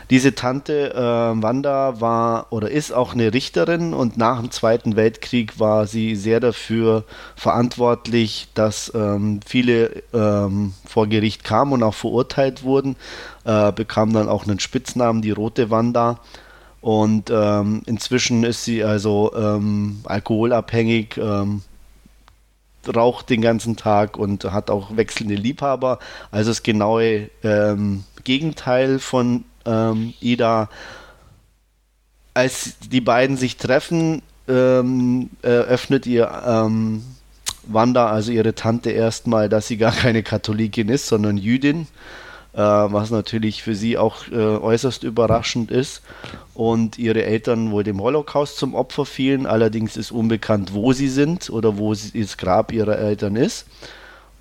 Diese Tante äh, Wanda war oder ist auch eine Richterin und nach dem Zweiten Weltkrieg war sie sehr dafür verantwortlich, dass ähm, viele ähm, vor Gericht kamen und auch verurteilt wurden, äh, bekam dann auch einen Spitznamen, die Rote Wanda. Und ähm, inzwischen ist sie also ähm, alkoholabhängig ähm, raucht den ganzen Tag und hat auch wechselnde Liebhaber. Also das genaue ähm, Gegenteil von ähm, Ida. Als die beiden sich treffen, ähm, eröffnet ihr ähm, Wanda, also ihre Tante, erstmal, dass sie gar keine Katholikin ist, sondern Jüdin was natürlich für sie auch äh, äußerst überraschend ist. Und ihre Eltern wohl dem Holocaust zum Opfer fielen, allerdings ist unbekannt, wo sie sind oder wo das Grab ihrer Eltern ist.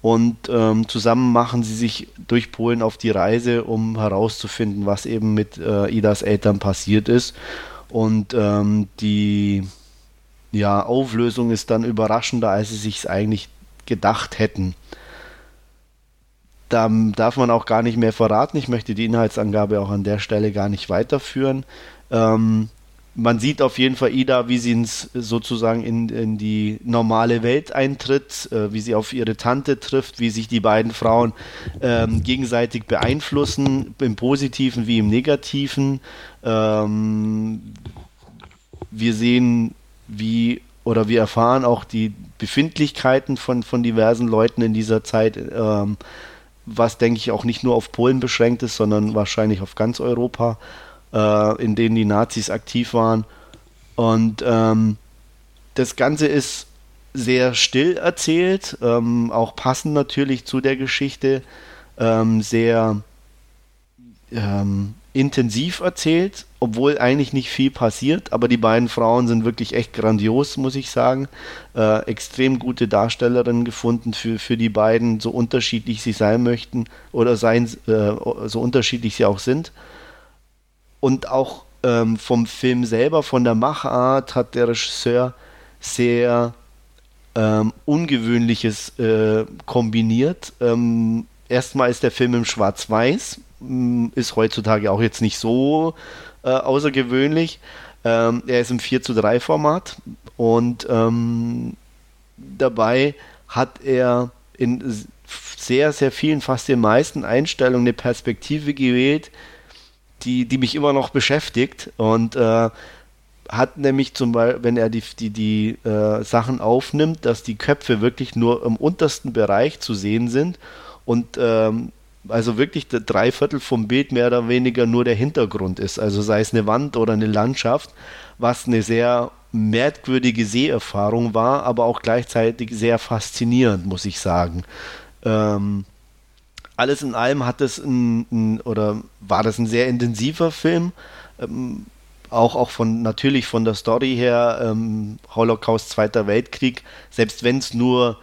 Und ähm, zusammen machen sie sich durch Polen auf die Reise, um herauszufinden, was eben mit äh, Idas Eltern passiert ist. Und ähm, die ja, Auflösung ist dann überraschender, als sie sich eigentlich gedacht hätten da darf man auch gar nicht mehr verraten. Ich möchte die Inhaltsangabe auch an der Stelle gar nicht weiterführen. Ähm, man sieht auf jeden Fall Ida, wie sie ins, sozusagen in, in die normale Welt eintritt, äh, wie sie auf ihre Tante trifft, wie sich die beiden Frauen ähm, gegenseitig beeinflussen, im Positiven wie im Negativen. Ähm, wir sehen, wie oder wir erfahren auch die Befindlichkeiten von, von diversen Leuten in dieser Zeit. Ähm, was denke ich auch nicht nur auf Polen beschränkt ist, sondern wahrscheinlich auf ganz Europa, äh, in denen die Nazis aktiv waren. Und ähm, das Ganze ist sehr still erzählt, ähm, auch passend natürlich zu der Geschichte, ähm, sehr ähm, intensiv erzählt, obwohl eigentlich nicht viel passiert, aber die beiden Frauen sind wirklich echt grandios, muss ich sagen. Äh, extrem gute Darstellerinnen gefunden für, für die beiden, so unterschiedlich sie sein möchten oder sein, äh, so unterschiedlich sie auch sind. Und auch ähm, vom Film selber, von der Machart, hat der Regisseur sehr ähm, Ungewöhnliches äh, kombiniert. Ähm, erstmal ist der Film im Schwarz-Weiß, ist heutzutage auch jetzt nicht so äh, außergewöhnlich. Ähm, er ist im 4 zu 3 Format und ähm, dabei hat er in sehr, sehr vielen, fast den meisten Einstellungen eine Perspektive gewählt, die, die mich immer noch beschäftigt und äh, hat nämlich zum Beispiel, wenn er die, die, die äh, Sachen aufnimmt, dass die Köpfe wirklich nur im untersten Bereich zu sehen sind und ähm, also wirklich drei Viertel vom Bild mehr oder weniger nur der Hintergrund ist. Also sei es eine Wand oder eine Landschaft, was eine sehr merkwürdige Seherfahrung war, aber auch gleichzeitig sehr faszinierend, muss ich sagen. Ähm, alles in allem hat es ein, ein, oder war das ein sehr intensiver Film. Ähm, auch, auch von natürlich von der Story her, ähm, Holocaust, Zweiter Weltkrieg, selbst wenn es nur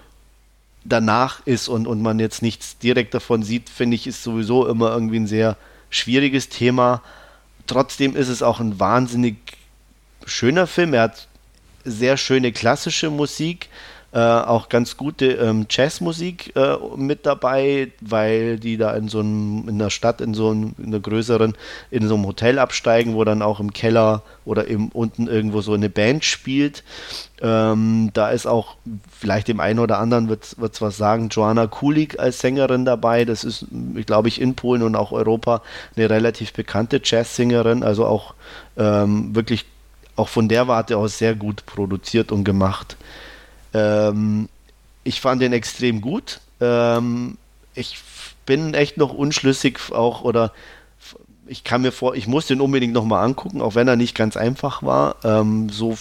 danach ist und, und man jetzt nichts direkt davon sieht, finde ich, ist sowieso immer irgendwie ein sehr schwieriges Thema. Trotzdem ist es auch ein wahnsinnig schöner Film. Er hat sehr schöne klassische Musik, äh, auch ganz gute ähm, Jazzmusik äh, mit dabei, weil die da in so einem, in der Stadt, in so einem, in einer größeren, in so einem Hotel absteigen, wo dann auch im Keller oder eben unten irgendwo so eine Band spielt. Ähm, da ist auch, vielleicht dem einen oder anderen wird es was sagen, Joanna Kulik als Sängerin dabei. Das ist, glaube ich, in Polen und auch Europa eine relativ bekannte Jazzsängerin, also auch ähm, wirklich auch von der Warte aus sehr gut produziert und gemacht. Ähm, ich fand den extrem gut. Ähm, ich bin echt noch unschlüssig auch oder ich kann mir vor, ich muss den unbedingt nochmal angucken, auch wenn er nicht ganz einfach war. Ähm, so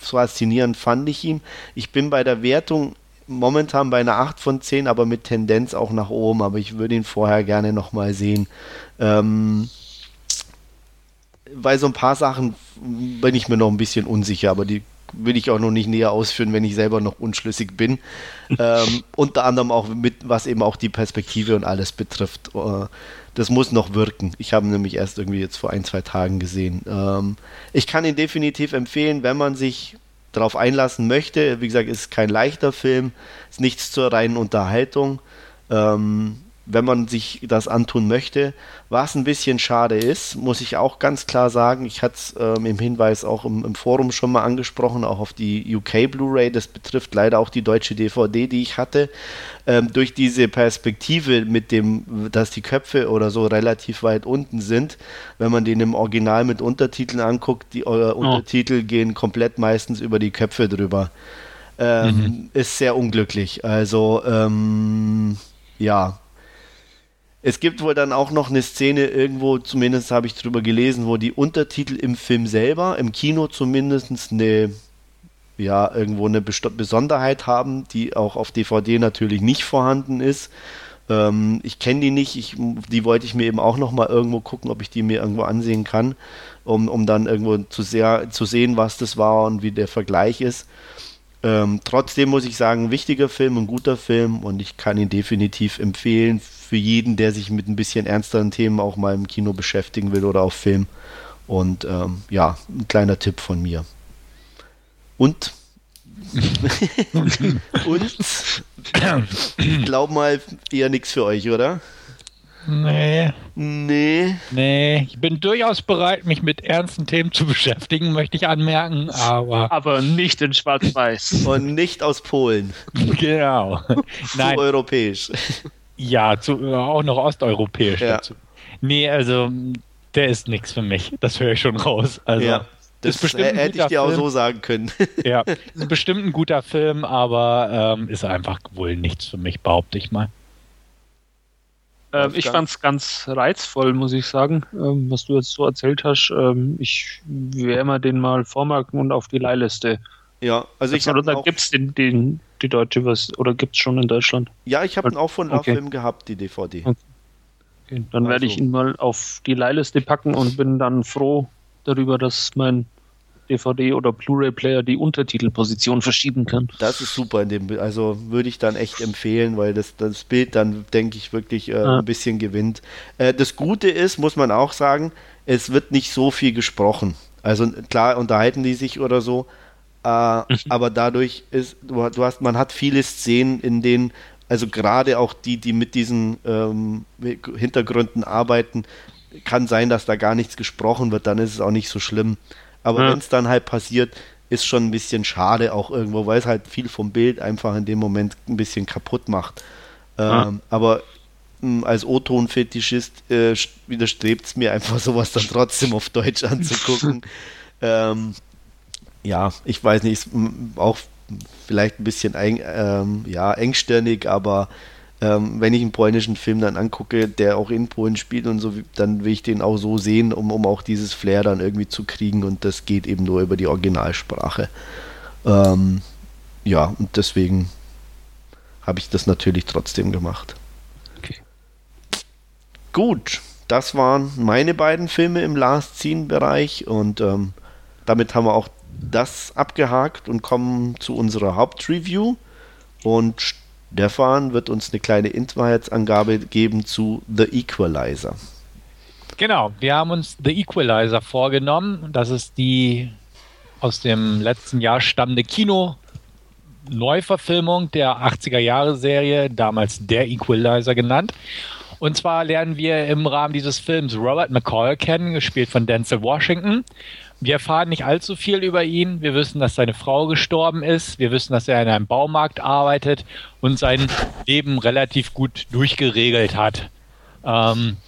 faszinierend fand ich ihn. Ich bin bei der Wertung momentan bei einer 8 von 10, aber mit Tendenz auch nach oben, aber ich würde ihn vorher gerne nochmal sehen. Ähm, bei so ein paar Sachen bin ich mir noch ein bisschen unsicher, aber die will ich auch noch nicht näher ausführen, wenn ich selber noch unschlüssig bin. ähm, unter anderem auch mit, was eben auch die Perspektive und alles betrifft. Äh, das muss noch wirken. Ich habe ihn nämlich erst irgendwie jetzt vor ein, zwei Tagen gesehen. Ähm, ich kann ihn definitiv empfehlen, wenn man sich darauf einlassen möchte, wie gesagt, ist kein leichter Film, ist nichts zur reinen Unterhaltung. Ähm, wenn man sich das antun möchte. Was ein bisschen schade ist, muss ich auch ganz klar sagen, ich hatte es ähm, im Hinweis auch im, im, Forum schon mal angesprochen, auch auf die UK Blu-ray, das betrifft leider auch die deutsche DVD, die ich hatte. Ähm, durch diese Perspektive mit dem, dass die Köpfe oder so relativ weit unten sind, wenn man den im Original mit Untertiteln anguckt, die äh, oh. Untertitel gehen komplett meistens über die Köpfe drüber. Ähm, mhm. Ist sehr unglücklich. Also, ähm, ja, es gibt wohl dann auch noch eine Szene irgendwo, zumindest habe ich drüber gelesen, wo die Untertitel im Film selber, im Kino zumindest, eine, ja, irgendwo eine Besonderheit haben, die auch auf DVD natürlich nicht vorhanden ist. Ähm, ich kenne die nicht, ich, die wollte ich mir eben auch nochmal irgendwo gucken, ob ich die mir irgendwo ansehen kann, um, um dann irgendwo zu, sehr, zu sehen, was das war und wie der Vergleich ist. Ähm, trotzdem muss ich sagen, wichtiger Film, ein guter Film und ich kann ihn definitiv empfehlen für jeden, der sich mit ein bisschen ernsteren Themen auch mal im Kino beschäftigen will oder auf Film. Und ähm, ja, ein kleiner Tipp von mir. Und und ich glaube mal eher nichts für euch, oder?
Nee.
Nee.
Nee, ich bin durchaus bereit, mich mit ernsten Themen zu beschäftigen, möchte ich anmerken, aber.
Aber nicht in Schwarz-Weiß.
Und nicht aus Polen.
Genau.
Nein. Europäisch.
Ja, zu, auch noch osteuropäisch
ja.
dazu. Nee, also der ist nichts für mich. Das höre ich schon raus. Also,
ja. Das ist bestimmt hätte ich dir auch so sagen können.
ja, ist bestimmt ein guter Film, aber ähm, ist einfach wohl nichts für mich, behaupte ich mal.
Ähm, ich fand es ganz reizvoll, muss ich sagen, ähm, was du jetzt so erzählt hast. Ähm, ich werde mal den mal vormarken und auf die Leihliste.
Ja, also ich
habe. Oder gibt es den, den, die deutsche was oder gibt es schon in Deutschland?
Ja, ich habe ihn auch von okay. Film gehabt, die DVD.
Okay. okay. Dann also. werde ich ihn mal auf die Leihliste packen und bin dann froh darüber, dass mein DVD oder Blu-ray-Player die Untertitelposition verschieben kann.
Das ist super in dem. Also würde ich dann echt empfehlen, weil das, das Bild dann, denke ich, wirklich äh, ja. ein bisschen gewinnt. Äh, das Gute ist, muss man auch sagen, es wird nicht so viel gesprochen. Also klar unterhalten die sich oder so, äh, mhm. aber dadurch ist, du, du, hast, man hat viele Szenen, in denen, also gerade auch die, die mit diesen ähm, Hintergründen arbeiten, kann sein, dass da gar nichts gesprochen wird, dann ist es auch nicht so schlimm. Aber ja. wenn es dann halt passiert, ist schon ein bisschen schade auch irgendwo, weil es halt viel vom Bild einfach in dem Moment ein bisschen kaputt macht. Ja. Ähm, aber mh, hm, als O-Ton-Fetischist äh, widerstrebt es mir einfach sowas dann trotzdem auf Deutsch anzugucken. ähm, ja, ich weiß nicht, ist auch vielleicht ein bisschen eng, ähm, ja, engstirnig, aber ähm, wenn ich einen polnischen Film dann angucke, der auch in Polen spielt und so, dann will ich den auch so sehen, um, um auch dieses Flair dann irgendwie zu kriegen und das geht eben nur über die Originalsprache. Ähm, ja, und deswegen habe ich das natürlich trotzdem gemacht.
Okay.
Gut, das waren meine beiden Filme im Last Scene-Bereich und ähm, damit haben wir auch das abgehakt und kommen zu unserer Hauptreview. Und Stefan wird uns eine kleine Inhaltsangabe geben zu The Equalizer.
Genau, wir haben uns The Equalizer vorgenommen. Das ist die aus dem letzten Jahr stammende Kino Neuverfilmung der 80er Jahre Serie, damals der Equalizer genannt. Und zwar lernen wir im Rahmen dieses Films Robert McCall kennen, gespielt von Denzel Washington. Wir erfahren nicht allzu viel über ihn. Wir wissen, dass seine Frau gestorben ist. Wir wissen, dass er in einem Baumarkt arbeitet und sein Leben relativ gut durchgeregelt hat. Ähm,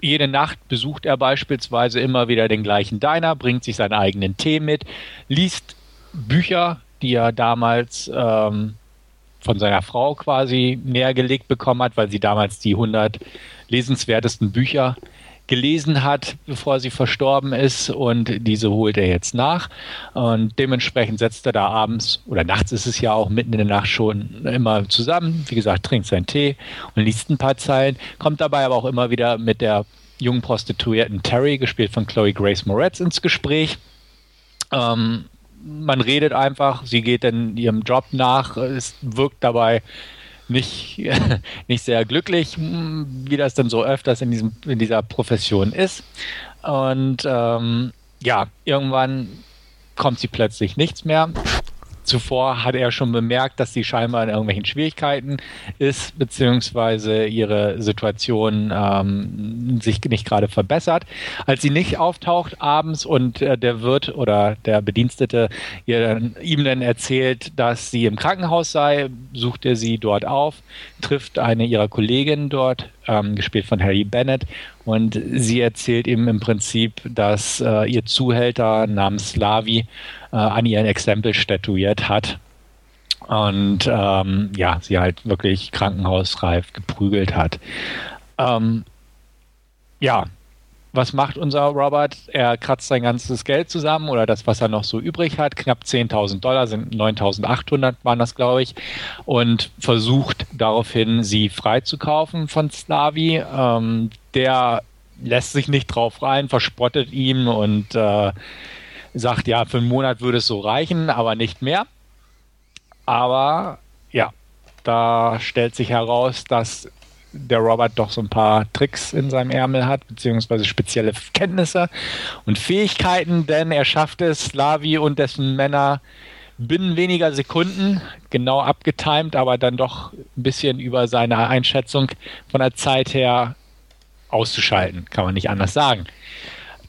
jede Nacht besucht er beispielsweise immer wieder den gleichen Diner, bringt sich seinen eigenen Tee mit, liest Bücher, die er damals ähm, von seiner Frau quasi nähergelegt bekommen hat, weil sie damals die 100 lesenswertesten Bücher gelesen hat, bevor sie verstorben ist und diese holt er jetzt nach. Und dementsprechend setzt er da abends oder nachts ist es ja auch mitten in der Nacht schon immer zusammen, wie gesagt, trinkt seinen Tee und liest ein paar Zeilen, kommt dabei aber auch immer wieder mit der jungen Prostituierten Terry, gespielt von Chloe Grace Moretz, ins Gespräch. Ähm, man redet einfach, sie geht dann ihrem Job nach, es wirkt dabei nicht, nicht sehr glücklich, wie das dann so öfters in, diesem, in dieser Profession ist. Und ähm, ja, irgendwann kommt sie plötzlich nichts mehr. Zuvor hat er schon bemerkt, dass sie scheinbar in irgendwelchen Schwierigkeiten ist, beziehungsweise ihre Situation ähm, sich nicht gerade verbessert. Als sie nicht auftaucht abends und äh, der Wirt oder der Bedienstete ihr, ihm dann erzählt, dass sie im Krankenhaus sei, sucht er sie dort auf, trifft eine ihrer Kolleginnen dort, ähm, gespielt von Harry Bennett, und sie erzählt ihm im Prinzip, dass äh, ihr Zuhälter namens Slavi äh, an ihr ein Exempel statuiert hat. Und ähm, ja, sie halt wirklich krankenhausreif geprügelt hat. Ähm, ja, was macht unser Robert? Er kratzt sein ganzes Geld zusammen oder das, was er noch so übrig hat. Knapp 10.000 Dollar sind 9.800 waren das, glaube ich. Und versucht daraufhin, sie freizukaufen von Slavi. Ähm, der lässt sich nicht drauf rein, verspottet ihm und äh, sagt, ja, für einen Monat würde es so reichen, aber nicht mehr. Aber ja, da stellt sich heraus, dass der Robert doch so ein paar Tricks in seinem Ärmel hat, beziehungsweise spezielle Kenntnisse und Fähigkeiten, denn er schafft es, Slavi und dessen Männer binnen weniger Sekunden, genau abgetimt, aber dann doch ein bisschen über seine Einschätzung von der Zeit her auszuschalten, kann man nicht anders sagen.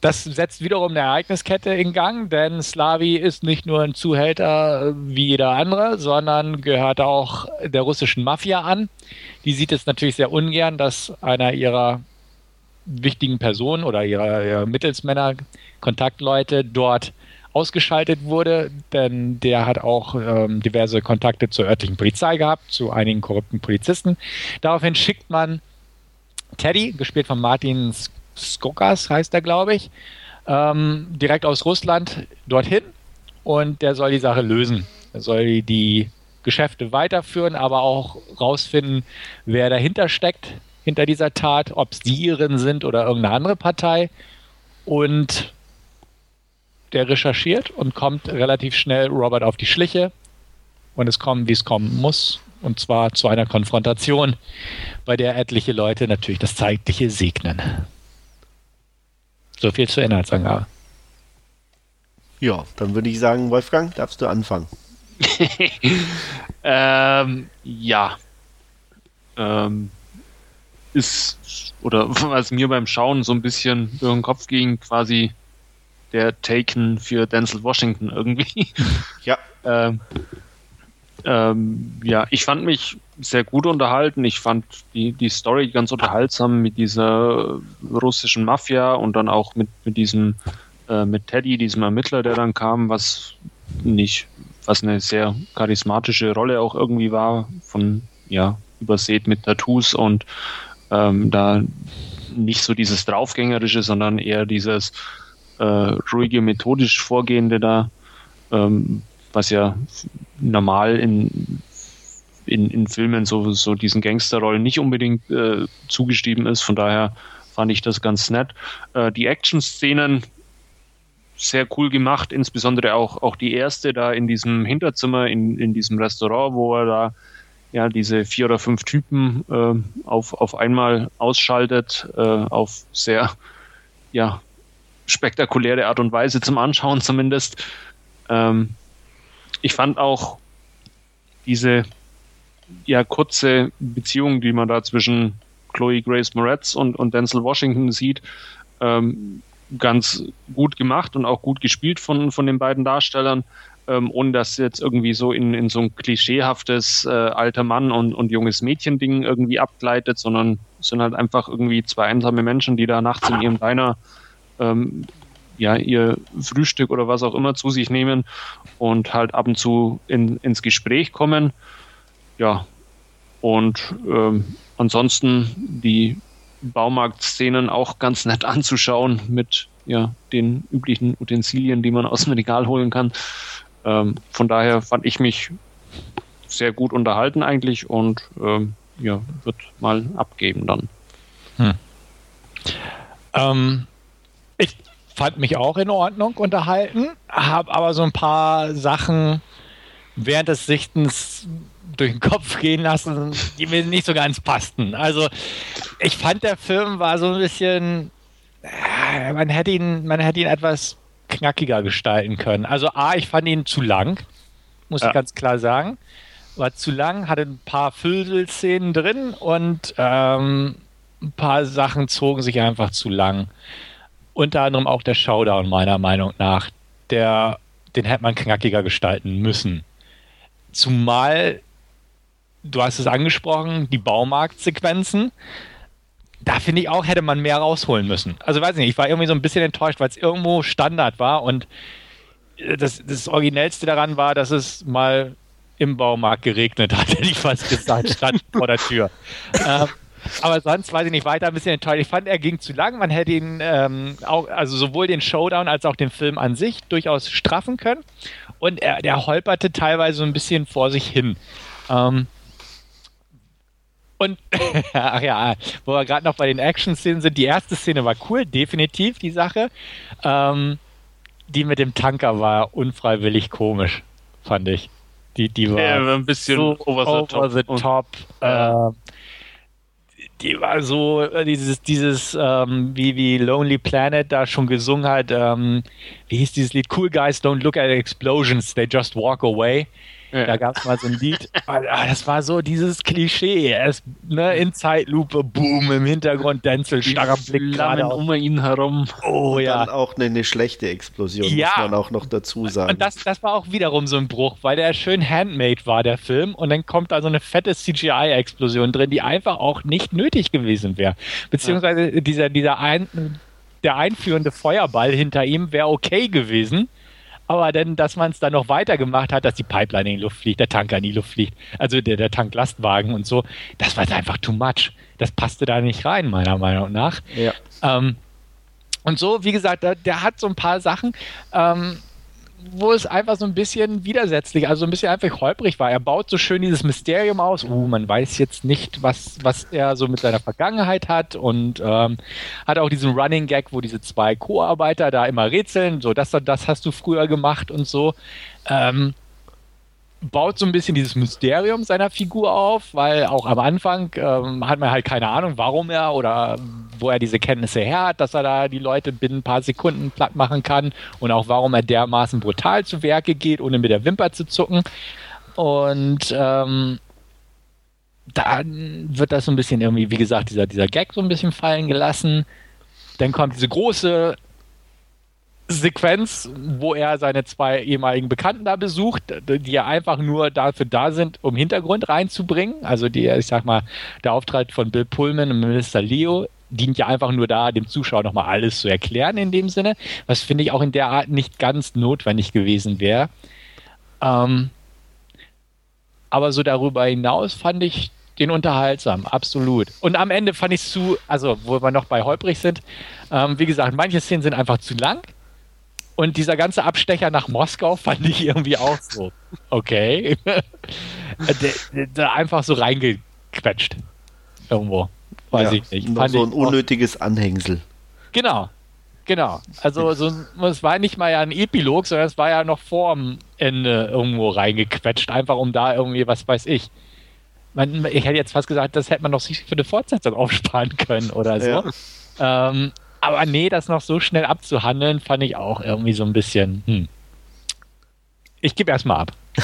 Das setzt wiederum eine Ereigniskette in Gang, denn Slavi ist nicht nur ein Zuhälter wie jeder andere, sondern gehört auch der russischen Mafia an. Die sieht es natürlich sehr ungern, dass einer ihrer wichtigen Personen oder ihrer, ihrer Mittelsmänner, Kontaktleute dort ausgeschaltet wurde, denn der hat auch ähm, diverse Kontakte zur örtlichen Polizei gehabt, zu einigen korrupten Polizisten. Daraufhin schickt man Teddy, gespielt von Martin Skokas heißt er, glaube ich, ähm, direkt aus Russland dorthin und der soll die Sache lösen. Er soll die Geschäfte weiterführen, aber auch rausfinden, wer dahinter steckt, hinter dieser Tat, ob es die Iren sind oder irgendeine andere Partei. Und der recherchiert und kommt relativ schnell Robert auf die Schliche. Und es kommt, wie es kommen muss. Und zwar zu einer Konfrontation, bei der etliche Leute natürlich das Zeitliche segnen. So viel zur Inhaltsangabe.
Ja, dann würde ich sagen, Wolfgang, darfst du anfangen.
ähm, ja. Ähm, ist, oder was mir beim Schauen so ein bisschen durch den Kopf ging, quasi der Taken für Denzel Washington irgendwie.
Ja.
ähm, ähm, ja, ich fand mich sehr gut unterhalten. Ich fand die, die Story ganz unterhaltsam mit dieser russischen Mafia und dann auch mit, mit diesem, äh, mit Teddy, diesem Ermittler, der dann kam, was nicht, was eine sehr charismatische Rolle auch irgendwie war, von, ja, übersät mit Tattoos und ähm, da nicht so dieses Draufgängerische, sondern eher dieses äh, ruhige, methodisch Vorgehende da, ähm, was ja normal in, in, in Filmen so, so diesen Gangsterrollen nicht unbedingt äh, zugeschrieben ist. Von daher fand ich das ganz nett. Äh, die Action-Szenen sehr cool gemacht, insbesondere auch, auch die erste da in diesem Hinterzimmer, in, in diesem Restaurant, wo er da ja diese vier oder fünf Typen äh, auf, auf einmal ausschaltet, äh, auf sehr ja, spektakuläre Art und Weise zum Anschauen zumindest. Ähm, ich fand auch diese ja kurze Beziehung, die man da zwischen Chloe Grace Moretz und, und Denzel Washington sieht, ähm, ganz gut gemacht und auch gut gespielt von, von den beiden Darstellern, ähm, ohne dass jetzt irgendwie so in, in so ein klischeehaftes äh, alter Mann und, und junges Mädchen-Ding irgendwie abgleitet, sondern sind halt einfach irgendwie zwei einsame Menschen, die da nachts in ihrem Diner ähm, ja, ihr Frühstück oder was auch immer zu sich nehmen und halt ab und zu in, ins Gespräch kommen. Ja, und ähm, ansonsten die Baumarktszenen auch ganz nett anzuschauen mit ja, den üblichen Utensilien, die man aus dem Regal holen kann. Ähm, von daher fand ich mich sehr gut unterhalten eigentlich und ähm, ja, wird mal abgeben dann. Hm.
Ähm, ich fand mich auch in Ordnung unterhalten, habe aber so ein paar Sachen während des Sichtens durch den Kopf gehen lassen, die mir nicht so ganz passten. Also ich fand der Film war so ein bisschen, äh, man hätte ihn, man hätte ihn etwas knackiger gestalten können. Also A, ich fand ihn zu lang, muss ja. ich ganz klar sagen. War zu lang, hatte ein paar Füllszenen drin und ähm, ein paar Sachen zogen sich einfach zu lang. Unter anderem auch der Showdown, meiner Meinung nach. Der, den hätte man knackiger gestalten müssen. Zumal, du hast es angesprochen, die Baumarktsequenzen da finde ich auch, hätte man mehr rausholen müssen. Also weiß nicht, ich war irgendwie so ein bisschen enttäuscht, weil es irgendwo Standard war und das, das Originellste daran war, dass es mal im Baumarkt geregnet hat, hätte ich fast gesagt, stand vor der Tür. Ähm, aber sonst weiß ich nicht, weiter ein bisschen enttäuscht. Ich fand, er ging zu lang. Man hätte ihn ähm, auch, also sowohl den Showdown als auch den Film an sich durchaus straffen können. Und er, der holperte teilweise so ein bisschen vor sich hin. Ähm, und, ach ja, wo wir gerade noch bei den Action-Szenen sind, die erste Szene war cool, definitiv die Sache. Ähm, die mit dem Tanker war unfreiwillig komisch, fand ich. Die, die war
ja, ein bisschen so over the over
top. The top. Äh, die war so, äh, dieses, dieses, ähm, wie, wie Lonely Planet da schon gesungen hat, ähm, wie hieß dieses Lied? Cool Guys don't look at explosions, they just walk away. Ja. Da gab es mal so ein Lied, ah, das war so dieses Klischee. Es, ne, in Zeitlupe, boom, im Hintergrund Denzel, starrer Blick gerade
um ihn herum.
Oh und ja. Dann auch eine, eine schlechte Explosion, ja. muss man auch noch dazu sagen.
Und das, das war auch wiederum so ein Bruch, weil der schön handmade war, der Film. Und dann kommt da so eine fette CGI-Explosion drin, die einfach auch nicht nötig gewesen wäre. Beziehungsweise ja. dieser, dieser ein, der einführende Feuerball hinter ihm wäre okay gewesen aber dann, dass man es dann noch weitergemacht hat, dass die Pipeline in die Luft fliegt, der Tanker in die Luft fliegt, also der, der Tanklastwagen und so, das war einfach too much. Das passte da nicht rein, meiner Meinung nach. Ja. Ähm, und so, wie gesagt, der, der, hat so ein paar Sachen. Ähm, wo es einfach so ein bisschen widersetzlich, also ein bisschen einfach holprig war. Er baut so schön dieses Mysterium aus. Uh, man weiß jetzt nicht, was, was er so mit seiner Vergangenheit hat und ähm, hat auch diesen Running Gag, wo diese zwei Co-Arbeiter da immer rätseln, so das, das hast du früher gemacht und so. Ähm, baut so ein bisschen dieses Mysterium seiner Figur auf, weil auch am Anfang ähm, hat man halt keine Ahnung, warum er oder wo er diese Kenntnisse her hat, dass er da die Leute binnen ein paar Sekunden platt machen kann und auch warum er dermaßen brutal zu Werke geht, ohne mit der Wimper zu zucken. Und ähm, dann wird das so ein bisschen irgendwie, wie gesagt, dieser, dieser Gag so ein bisschen fallen gelassen. Dann kommt diese große Sequenz, wo er seine zwei ehemaligen Bekannten da besucht, die ja einfach nur dafür da sind, um Hintergrund reinzubringen. Also die, ich sag mal, der Auftritt von Bill Pullman und Minister Leo dient ja einfach nur da, dem Zuschauer nochmal alles zu erklären in dem Sinne, was finde ich auch in der Art nicht ganz notwendig gewesen wäre. Ähm, aber so darüber hinaus fand ich den unterhaltsam, absolut. Und am Ende fand ich es zu, also wo wir noch bei holprig sind, ähm, wie gesagt, manche Szenen sind einfach zu lang und dieser ganze Abstecher nach Moskau fand ich irgendwie auch so. Okay. der einfach so reingequetscht. Irgendwo. Weiß ja, ich nicht.
Noch so ein unnötiges Anhängsel.
Genau. Genau. Also so, es war nicht mal ja ein Epilog, sondern es war ja noch vor dem Ende irgendwo reingequetscht, einfach um da irgendwie, was weiß ich. Man, ich hätte jetzt fast gesagt, das hätte man noch sich für eine Fortsetzung aufsparen können oder so. Ja. Ähm, aber nee, das noch so schnell abzuhandeln, fand ich auch irgendwie so ein bisschen. Hm. Ich gebe erstmal ab.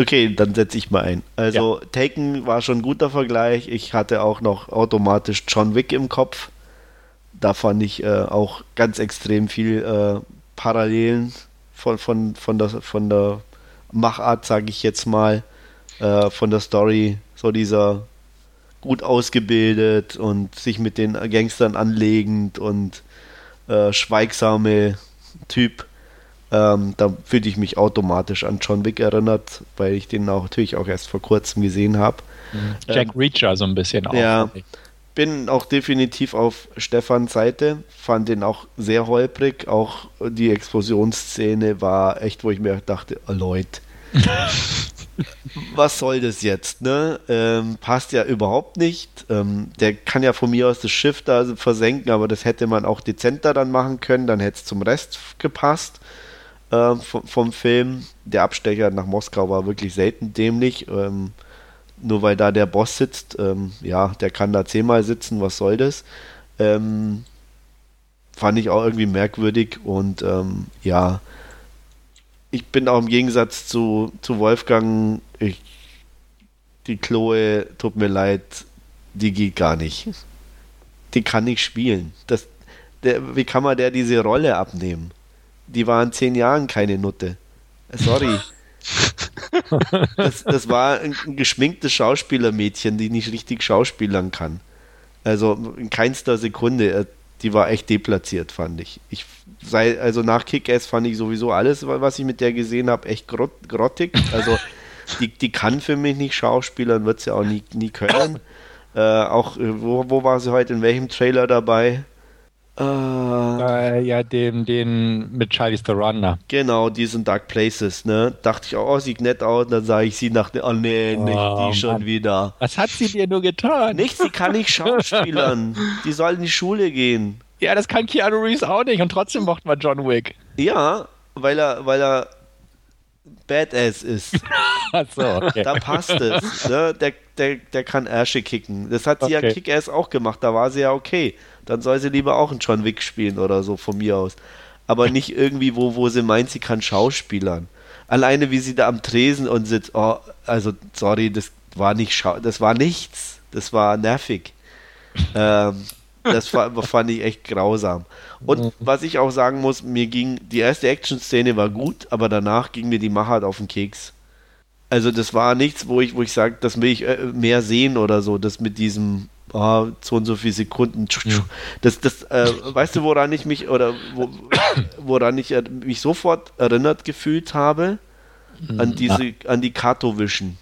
Okay, dann setze ich mal ein. Also ja. Taken war schon ein guter Vergleich. Ich hatte auch noch automatisch John Wick im Kopf. Da fand ich äh, auch ganz extrem viel äh, Parallelen von, von, von, der, von der Machart, sage ich jetzt mal, äh, von der Story. So dieser gut ausgebildet und sich mit den Gangstern anlegend und äh, schweigsame Typ. Ähm, da fühlte ich mich automatisch an John Wick erinnert, weil ich den auch natürlich auch erst vor kurzem gesehen habe.
Mhm. Jack ähm, Reacher so ein bisschen
auch. Ja, bin auch definitiv auf Stefans Seite, fand den auch sehr holprig. Auch die Explosionsszene war echt, wo ich mir dachte, oh Leute. was soll das jetzt, ne? Ähm, passt ja überhaupt nicht. Ähm, der kann ja von mir aus das Schiff da versenken, aber das hätte man auch dezenter dann machen können, dann hätte es zum Rest gepasst äh, vom, vom, Film. Der Abstecher nach Moskau war wirklich selten dämlich. Ähm, nur weil da der Boss sitzt, ähm, ja, der kann da zehnmal sitzen, was soll das? Ähm, fand ich auch irgendwie merkwürdig und ähm, ja, ich bin auch im Gegensatz zu, zu Wolfgang, ich, die Chloe, tut mir leid, die geht gar nicht. Die kann nicht spielen. Das, der, wie kann man der diese Rolle abnehmen? Die war in zehn Jahren keine Nutte. Sorry. das, das war ein, ein geschminktes Schauspielermädchen, die nicht richtig schauspielern kann. Also in keinster Sekunde. Die war echt deplatziert, fand ich. ich sei, also nach Kick-Ass fand ich sowieso alles, was ich mit der gesehen habe, echt grott, grottig. Also die, die kann für mich nicht schauspielern, wird sie auch nie, nie können. Äh, auch, äh, wo, wo war sie heute, in welchem Trailer dabei?
Äh, äh, ja, den, den mit Charlie's the Runner.
Genau, diesen Dark Places, ne? Dachte ich, oh, sieht nett aus. dann sah ich sie nach, oh nee, nicht oh, die schon Mann. wieder.
Was hat sie dir nur getan?
Nichts, sie kann nicht schauspielern. die soll in die Schule gehen.
Ja, das kann Keanu Reeves auch nicht und trotzdem mochte man John Wick.
Ja, weil er, weil er Badass ist.
so, okay.
Da passt es. Ne? Der, der, der kann Ärsche kicken. Das hat sie okay. ja Kick-Ass auch gemacht, da war sie ja okay dann soll sie lieber auch einen John Wick spielen oder so von mir aus. Aber nicht irgendwie, wo, wo sie meint, sie kann Schauspielern. Alleine wie sie da am Tresen und sitzt, oh, also sorry, das war nicht Schau das war nichts. Das war nervig. ähm, das fand ich echt grausam. Und was ich auch sagen muss, mir ging, die erste Action-Szene war gut, aber danach ging mir die Machart auf den Keks. Also das war nichts, wo ich, wo ich sage, das will ich äh, mehr sehen oder so, das mit diesem oh, so und so viele Sekunden. Das, das, äh, weißt du, woran ich mich oder wo, woran ich äh, mich sofort erinnert gefühlt habe? An hm, diese, an die Kato-Vision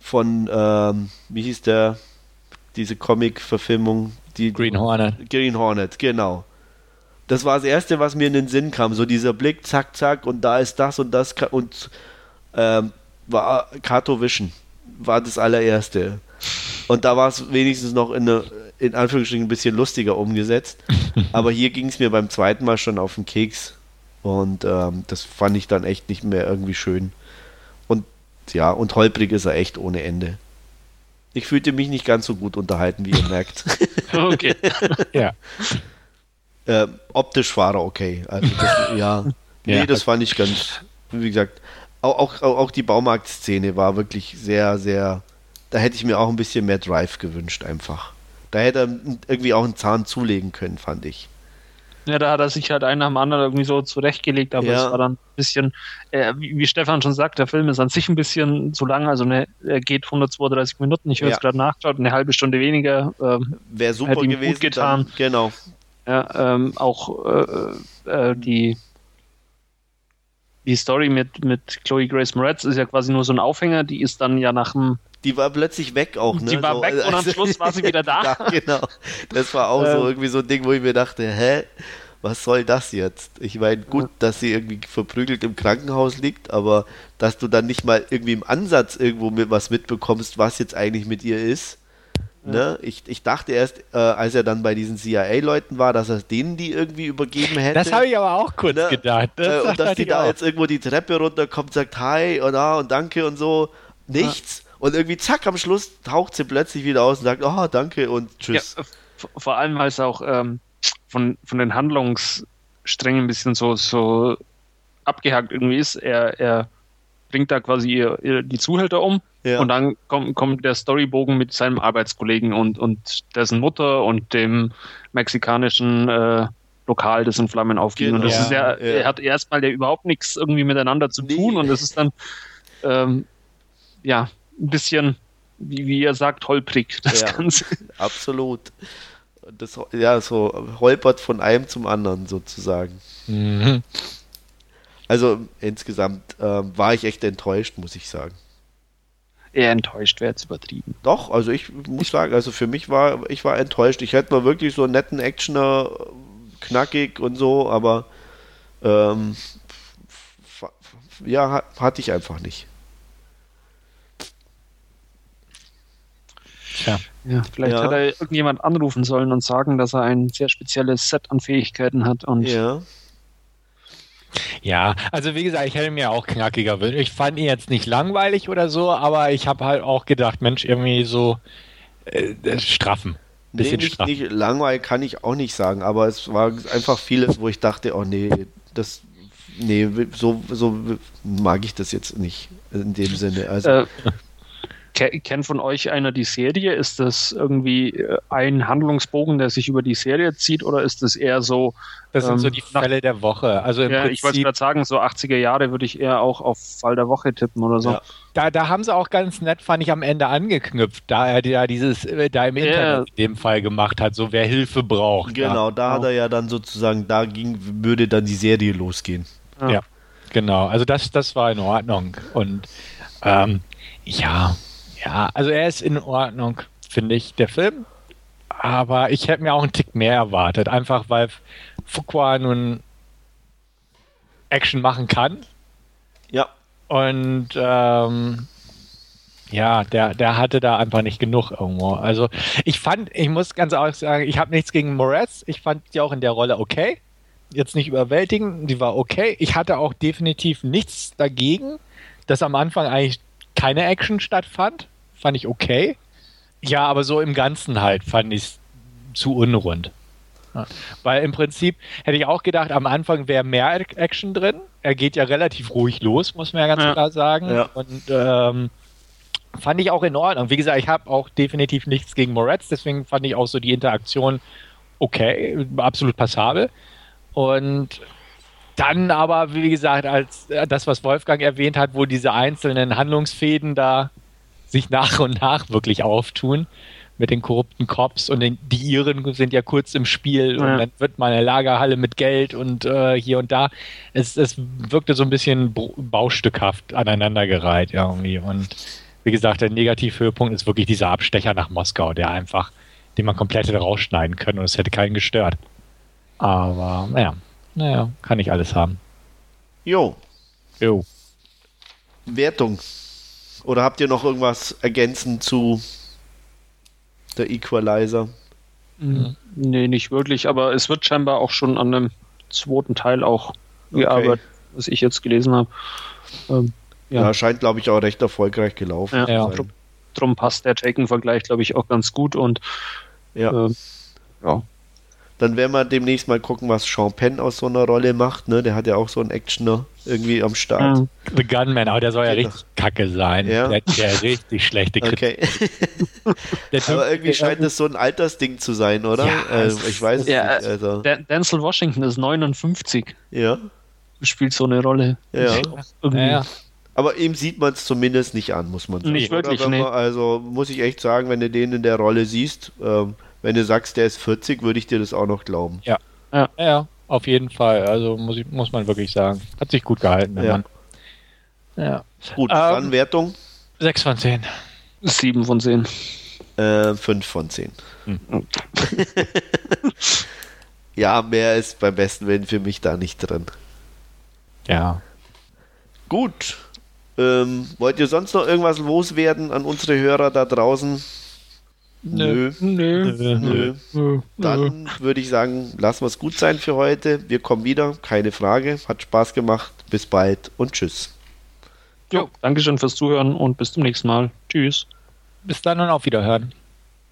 von, ähm, wie hieß der, diese Comic-Verfilmung? Die,
Green Hornet.
Green Hornet, genau. Das war das Erste, was mir in den Sinn kam. So dieser Blick, zack, zack, und da ist das und das und ähm, war Kato Vision. War das allererste. Und da war es wenigstens noch in, eine, in Anführungsstrichen ein bisschen lustiger umgesetzt. Aber hier ging es mir beim zweiten Mal schon auf den Keks. Und ähm, das fand ich dann echt nicht mehr irgendwie schön. Und ja, und holprig ist er echt ohne Ende. Ich fühlte mich nicht ganz so gut unterhalten, wie ihr merkt.
Okay.
ja.
Äh, optisch war er okay. Also das, ja. Nee, ja. das fand ich ganz, wie gesagt, auch, auch, auch die Baumarktszene war wirklich sehr, sehr da hätte ich mir auch ein bisschen mehr Drive gewünscht, einfach. Da hätte er irgendwie auch einen Zahn zulegen können, fand ich.
Ja, da hat er sich halt einen nach dem anderen irgendwie so zurechtgelegt, aber ja. es war dann ein bisschen, äh, wie, wie, Stefan schon sagt, der Film ist an sich ein bisschen zu lang, also eine, er geht 132 Minuten, ich habe ja. es gerade nachgeschaut, eine halbe Stunde weniger. Ähm,
Wäre super gewesen. Gut
getan.
Dann, genau.
Ja, ähm, auch äh, äh, die die Story mit, mit Chloe Grace Moretz ist ja quasi nur so ein Aufhänger, die ist dann ja nach dem
die war plötzlich weg auch, ne?
Die war so, weg und am Schluss war sie wieder da.
ja, genau. Das war auch so ähm. irgendwie so ein Ding, wo ich mir dachte, hä? Was soll das jetzt? Ich meine, gut, dass sie irgendwie verprügelt im Krankenhaus liegt, aber dass du dann nicht mal irgendwie im Ansatz irgendwo mit was mitbekommst, was jetzt eigentlich mit ihr ist. Ne? Ich, ich dachte erst, äh, als er dann bei diesen CIA-Leuten war, dass er denen die irgendwie übergeben hätte.
Das habe ich aber auch kurz ne? gedacht.
Das äh, und dass die da auch. jetzt irgendwo die Treppe runterkommt, sagt Hi und, ah, und danke und so. Nichts. Und irgendwie zack, am Schluss taucht sie plötzlich wieder aus und sagt, oh, danke und tschüss. Ja,
vor allem, weil es auch ähm, von, von den Handlungssträngen ein bisschen so, so abgehakt irgendwie ist. Er, er bringt da quasi ihr, ihr, die Zuhälter um ja. und dann kommt, kommt der Storybogen mit seinem Arbeitskollegen und, und dessen Mutter und dem mexikanischen äh, Lokal, das in Flammen aufgeht. Genau. Und das ja, ist ja, ja, er hat erstmal ja überhaupt nichts irgendwie miteinander zu tun nee. und das ist dann ähm, ja ein bisschen, wie, wie ihr sagt, holprig, das ja, Ganze.
Absolut. Das, ja, so holpert von einem zum anderen sozusagen. Mhm. Also insgesamt äh, war ich echt enttäuscht, muss ich sagen.
Eher enttäuscht wäre jetzt übertrieben.
Doch, also ich muss sagen, also für mich war, ich war enttäuscht. Ich hätte mal wirklich so einen netten Actioner, knackig und so, aber ähm, ja, hatte ich einfach nicht.
Tja. Ja, vielleicht ja. hat er irgendjemand anrufen sollen und sagen, dass er ein sehr spezielles Set an Fähigkeiten hat und
ja.
Ja, also wie gesagt, ich hätte mir auch knackiger wünschen. Ich fand ihn jetzt nicht langweilig oder so, aber ich habe halt auch gedacht, Mensch, irgendwie so äh, straffen. bisschen
nee, nicht,
straff.
nicht langweilig kann ich auch nicht sagen, aber es war einfach vieles, wo ich dachte, oh nee, das, nee, so, so mag ich das jetzt nicht in dem Sinne. Also,
Äh, kennt von euch einer die Serie? Ist das irgendwie äh, ein Handlungsbogen, der sich über die Serie zieht, oder ist das eher so?
Das sind
ähm,
so die Fälle der Woche. Also im
Ja, ich wollte
Prinzip,
gerade sagen, so 80er Jahre würde ich eher auch auf Fall der Woche tippen oder so.
Ja.
da, da haben sie auch ganz nett, fand ich, am Ende angeknüpft, da er ja dieses, äh, da im
Ja.
Internet in dem Fall gemacht hat, so wer Hilfe braucht.
genau, da hat er ja dann sozusagen, da ging, würde dann die Serie losgehen.
Ja. ja. Genau, also das, das war in Ordnung. Und ähm, ja, ja, also er ist in Ordnung, finde ich, der Film. Aber ich hätte mir auch einen Tick mehr erwartet, einfach weil Fuqua nun Action machen kann.
Ja,
Und ähm, ja, der, der hatte da einfach nicht genug irgendwo. Also ich fand, ich muss ganz ehrlich sagen, ich habe nichts gegen Moretz. Ich fand die auch in der Rolle okay. Jetzt nicht überwältigend, die war okay. Ich hatte auch definitiv nichts dagegen, dass am Anfang eigentlich keine Action stattfand. Fand ich okay. Ja, aber so im Ganzen halt fand ich es zu unrund. Ja. Weil im Prinzip hätte ich auch gedacht, am Anfang wäre mehr Action drin. Er geht ja relativ ruhig los, muss man ja ganz
Ja.
klar sagen.
Ja.
Und ähm, fand ich auch in Ordnung. Wie gesagt, ich habe auch definitiv nichts gegen Moretz, deswegen fand ich auch so die Interaktion okay, absolut passabel. Und dann aber, wie gesagt, als äh, das, was Wolfgang erwähnt hat, wo diese einzelnen Handlungsfäden da sich nach und nach wirklich auftun mit den korrupten Cops und den, die Iren sind ja kurz im Spiel und
Ja.
dann wird mal eine Lagerhalle mit Geld und äh, hier und da. Es, es wirkte so ein bisschen baustückhaft aneinandergereiht irgendwie. Und wie gesagt, der Negativhöhepunkt ist wirklich dieser Abstecher nach Moskau, der einfach, den man komplett hätte rausschneiden können und es hätte keinen gestört. Aber naja, naja, kann ich alles haben.
jo,
Jo.
Wertung. Oder habt ihr noch irgendwas ergänzend zu der Equalizer?
Mhm. Nee, nicht wirklich, aber es wird scheinbar auch schon an einem zweiten Teil auch gearbeitet, was ich jetzt gelesen habe. Ähm,
Ja,
Ja.
scheint, glaube ich, auch recht erfolgreich gelaufen
Ja.
Ja.
sein.
drum passt der Taken-Vergleich, glaube ich, auch ganz gut und
Ja.
ähm, ja.
Dann werden wir demnächst mal gucken, was Sean Penn aus so einer Rolle macht. Ne? Der hat ja auch so einen Actioner irgendwie am Start.
Mhm.
The Gunman, aber der soll ja
Genau.
richtig kacke sein.
Ja.
Der, der richtig schlechte Kritik.
Okay.
Der
Aber irgendwie
der-
scheint das so ein Altersding zu sein, oder?
Ja,
äh, ich weiß es
Ja,
nicht. Also,
Dan- Denzel Washington ist 59,
ja,
spielt so eine Rolle.
Ja.
Ja, ja.
aber ihm sieht man es zumindest nicht an, muss man sagen.
Nicht wirklich, nee.
man, also muss ich echt sagen, wenn du den in der Rolle siehst, ähm, wenn du sagst, der ist 40, würde ich dir das auch noch glauben.
Ja, ja, auf jeden Fall. Also muss, ich, muss man wirklich sagen. Hat sich gut gehalten, der
Ja.
Mann. Ja.
Gut,
Ähm,
dann Wertung
6 von 10.
Sieben von zehn.
äh, 5 von 10.
Hm.
ja, mehr ist beim besten Willen für mich da nicht drin.
Ja.
Gut. Ähm, wollt ihr sonst noch irgendwas loswerden an unsere Hörer da draußen? Nö.
Nö.
Nö.
Nö.
Dann würde ich sagen, lassen wir es gut sein für heute. Wir kommen wieder, keine Frage. Hat Spaß gemacht. Bis bald und tschüss.
Jo, Dankeschön fürs Zuhören und bis zum nächsten Mal. Tschüss.
Bis dann und auf Wiederhören.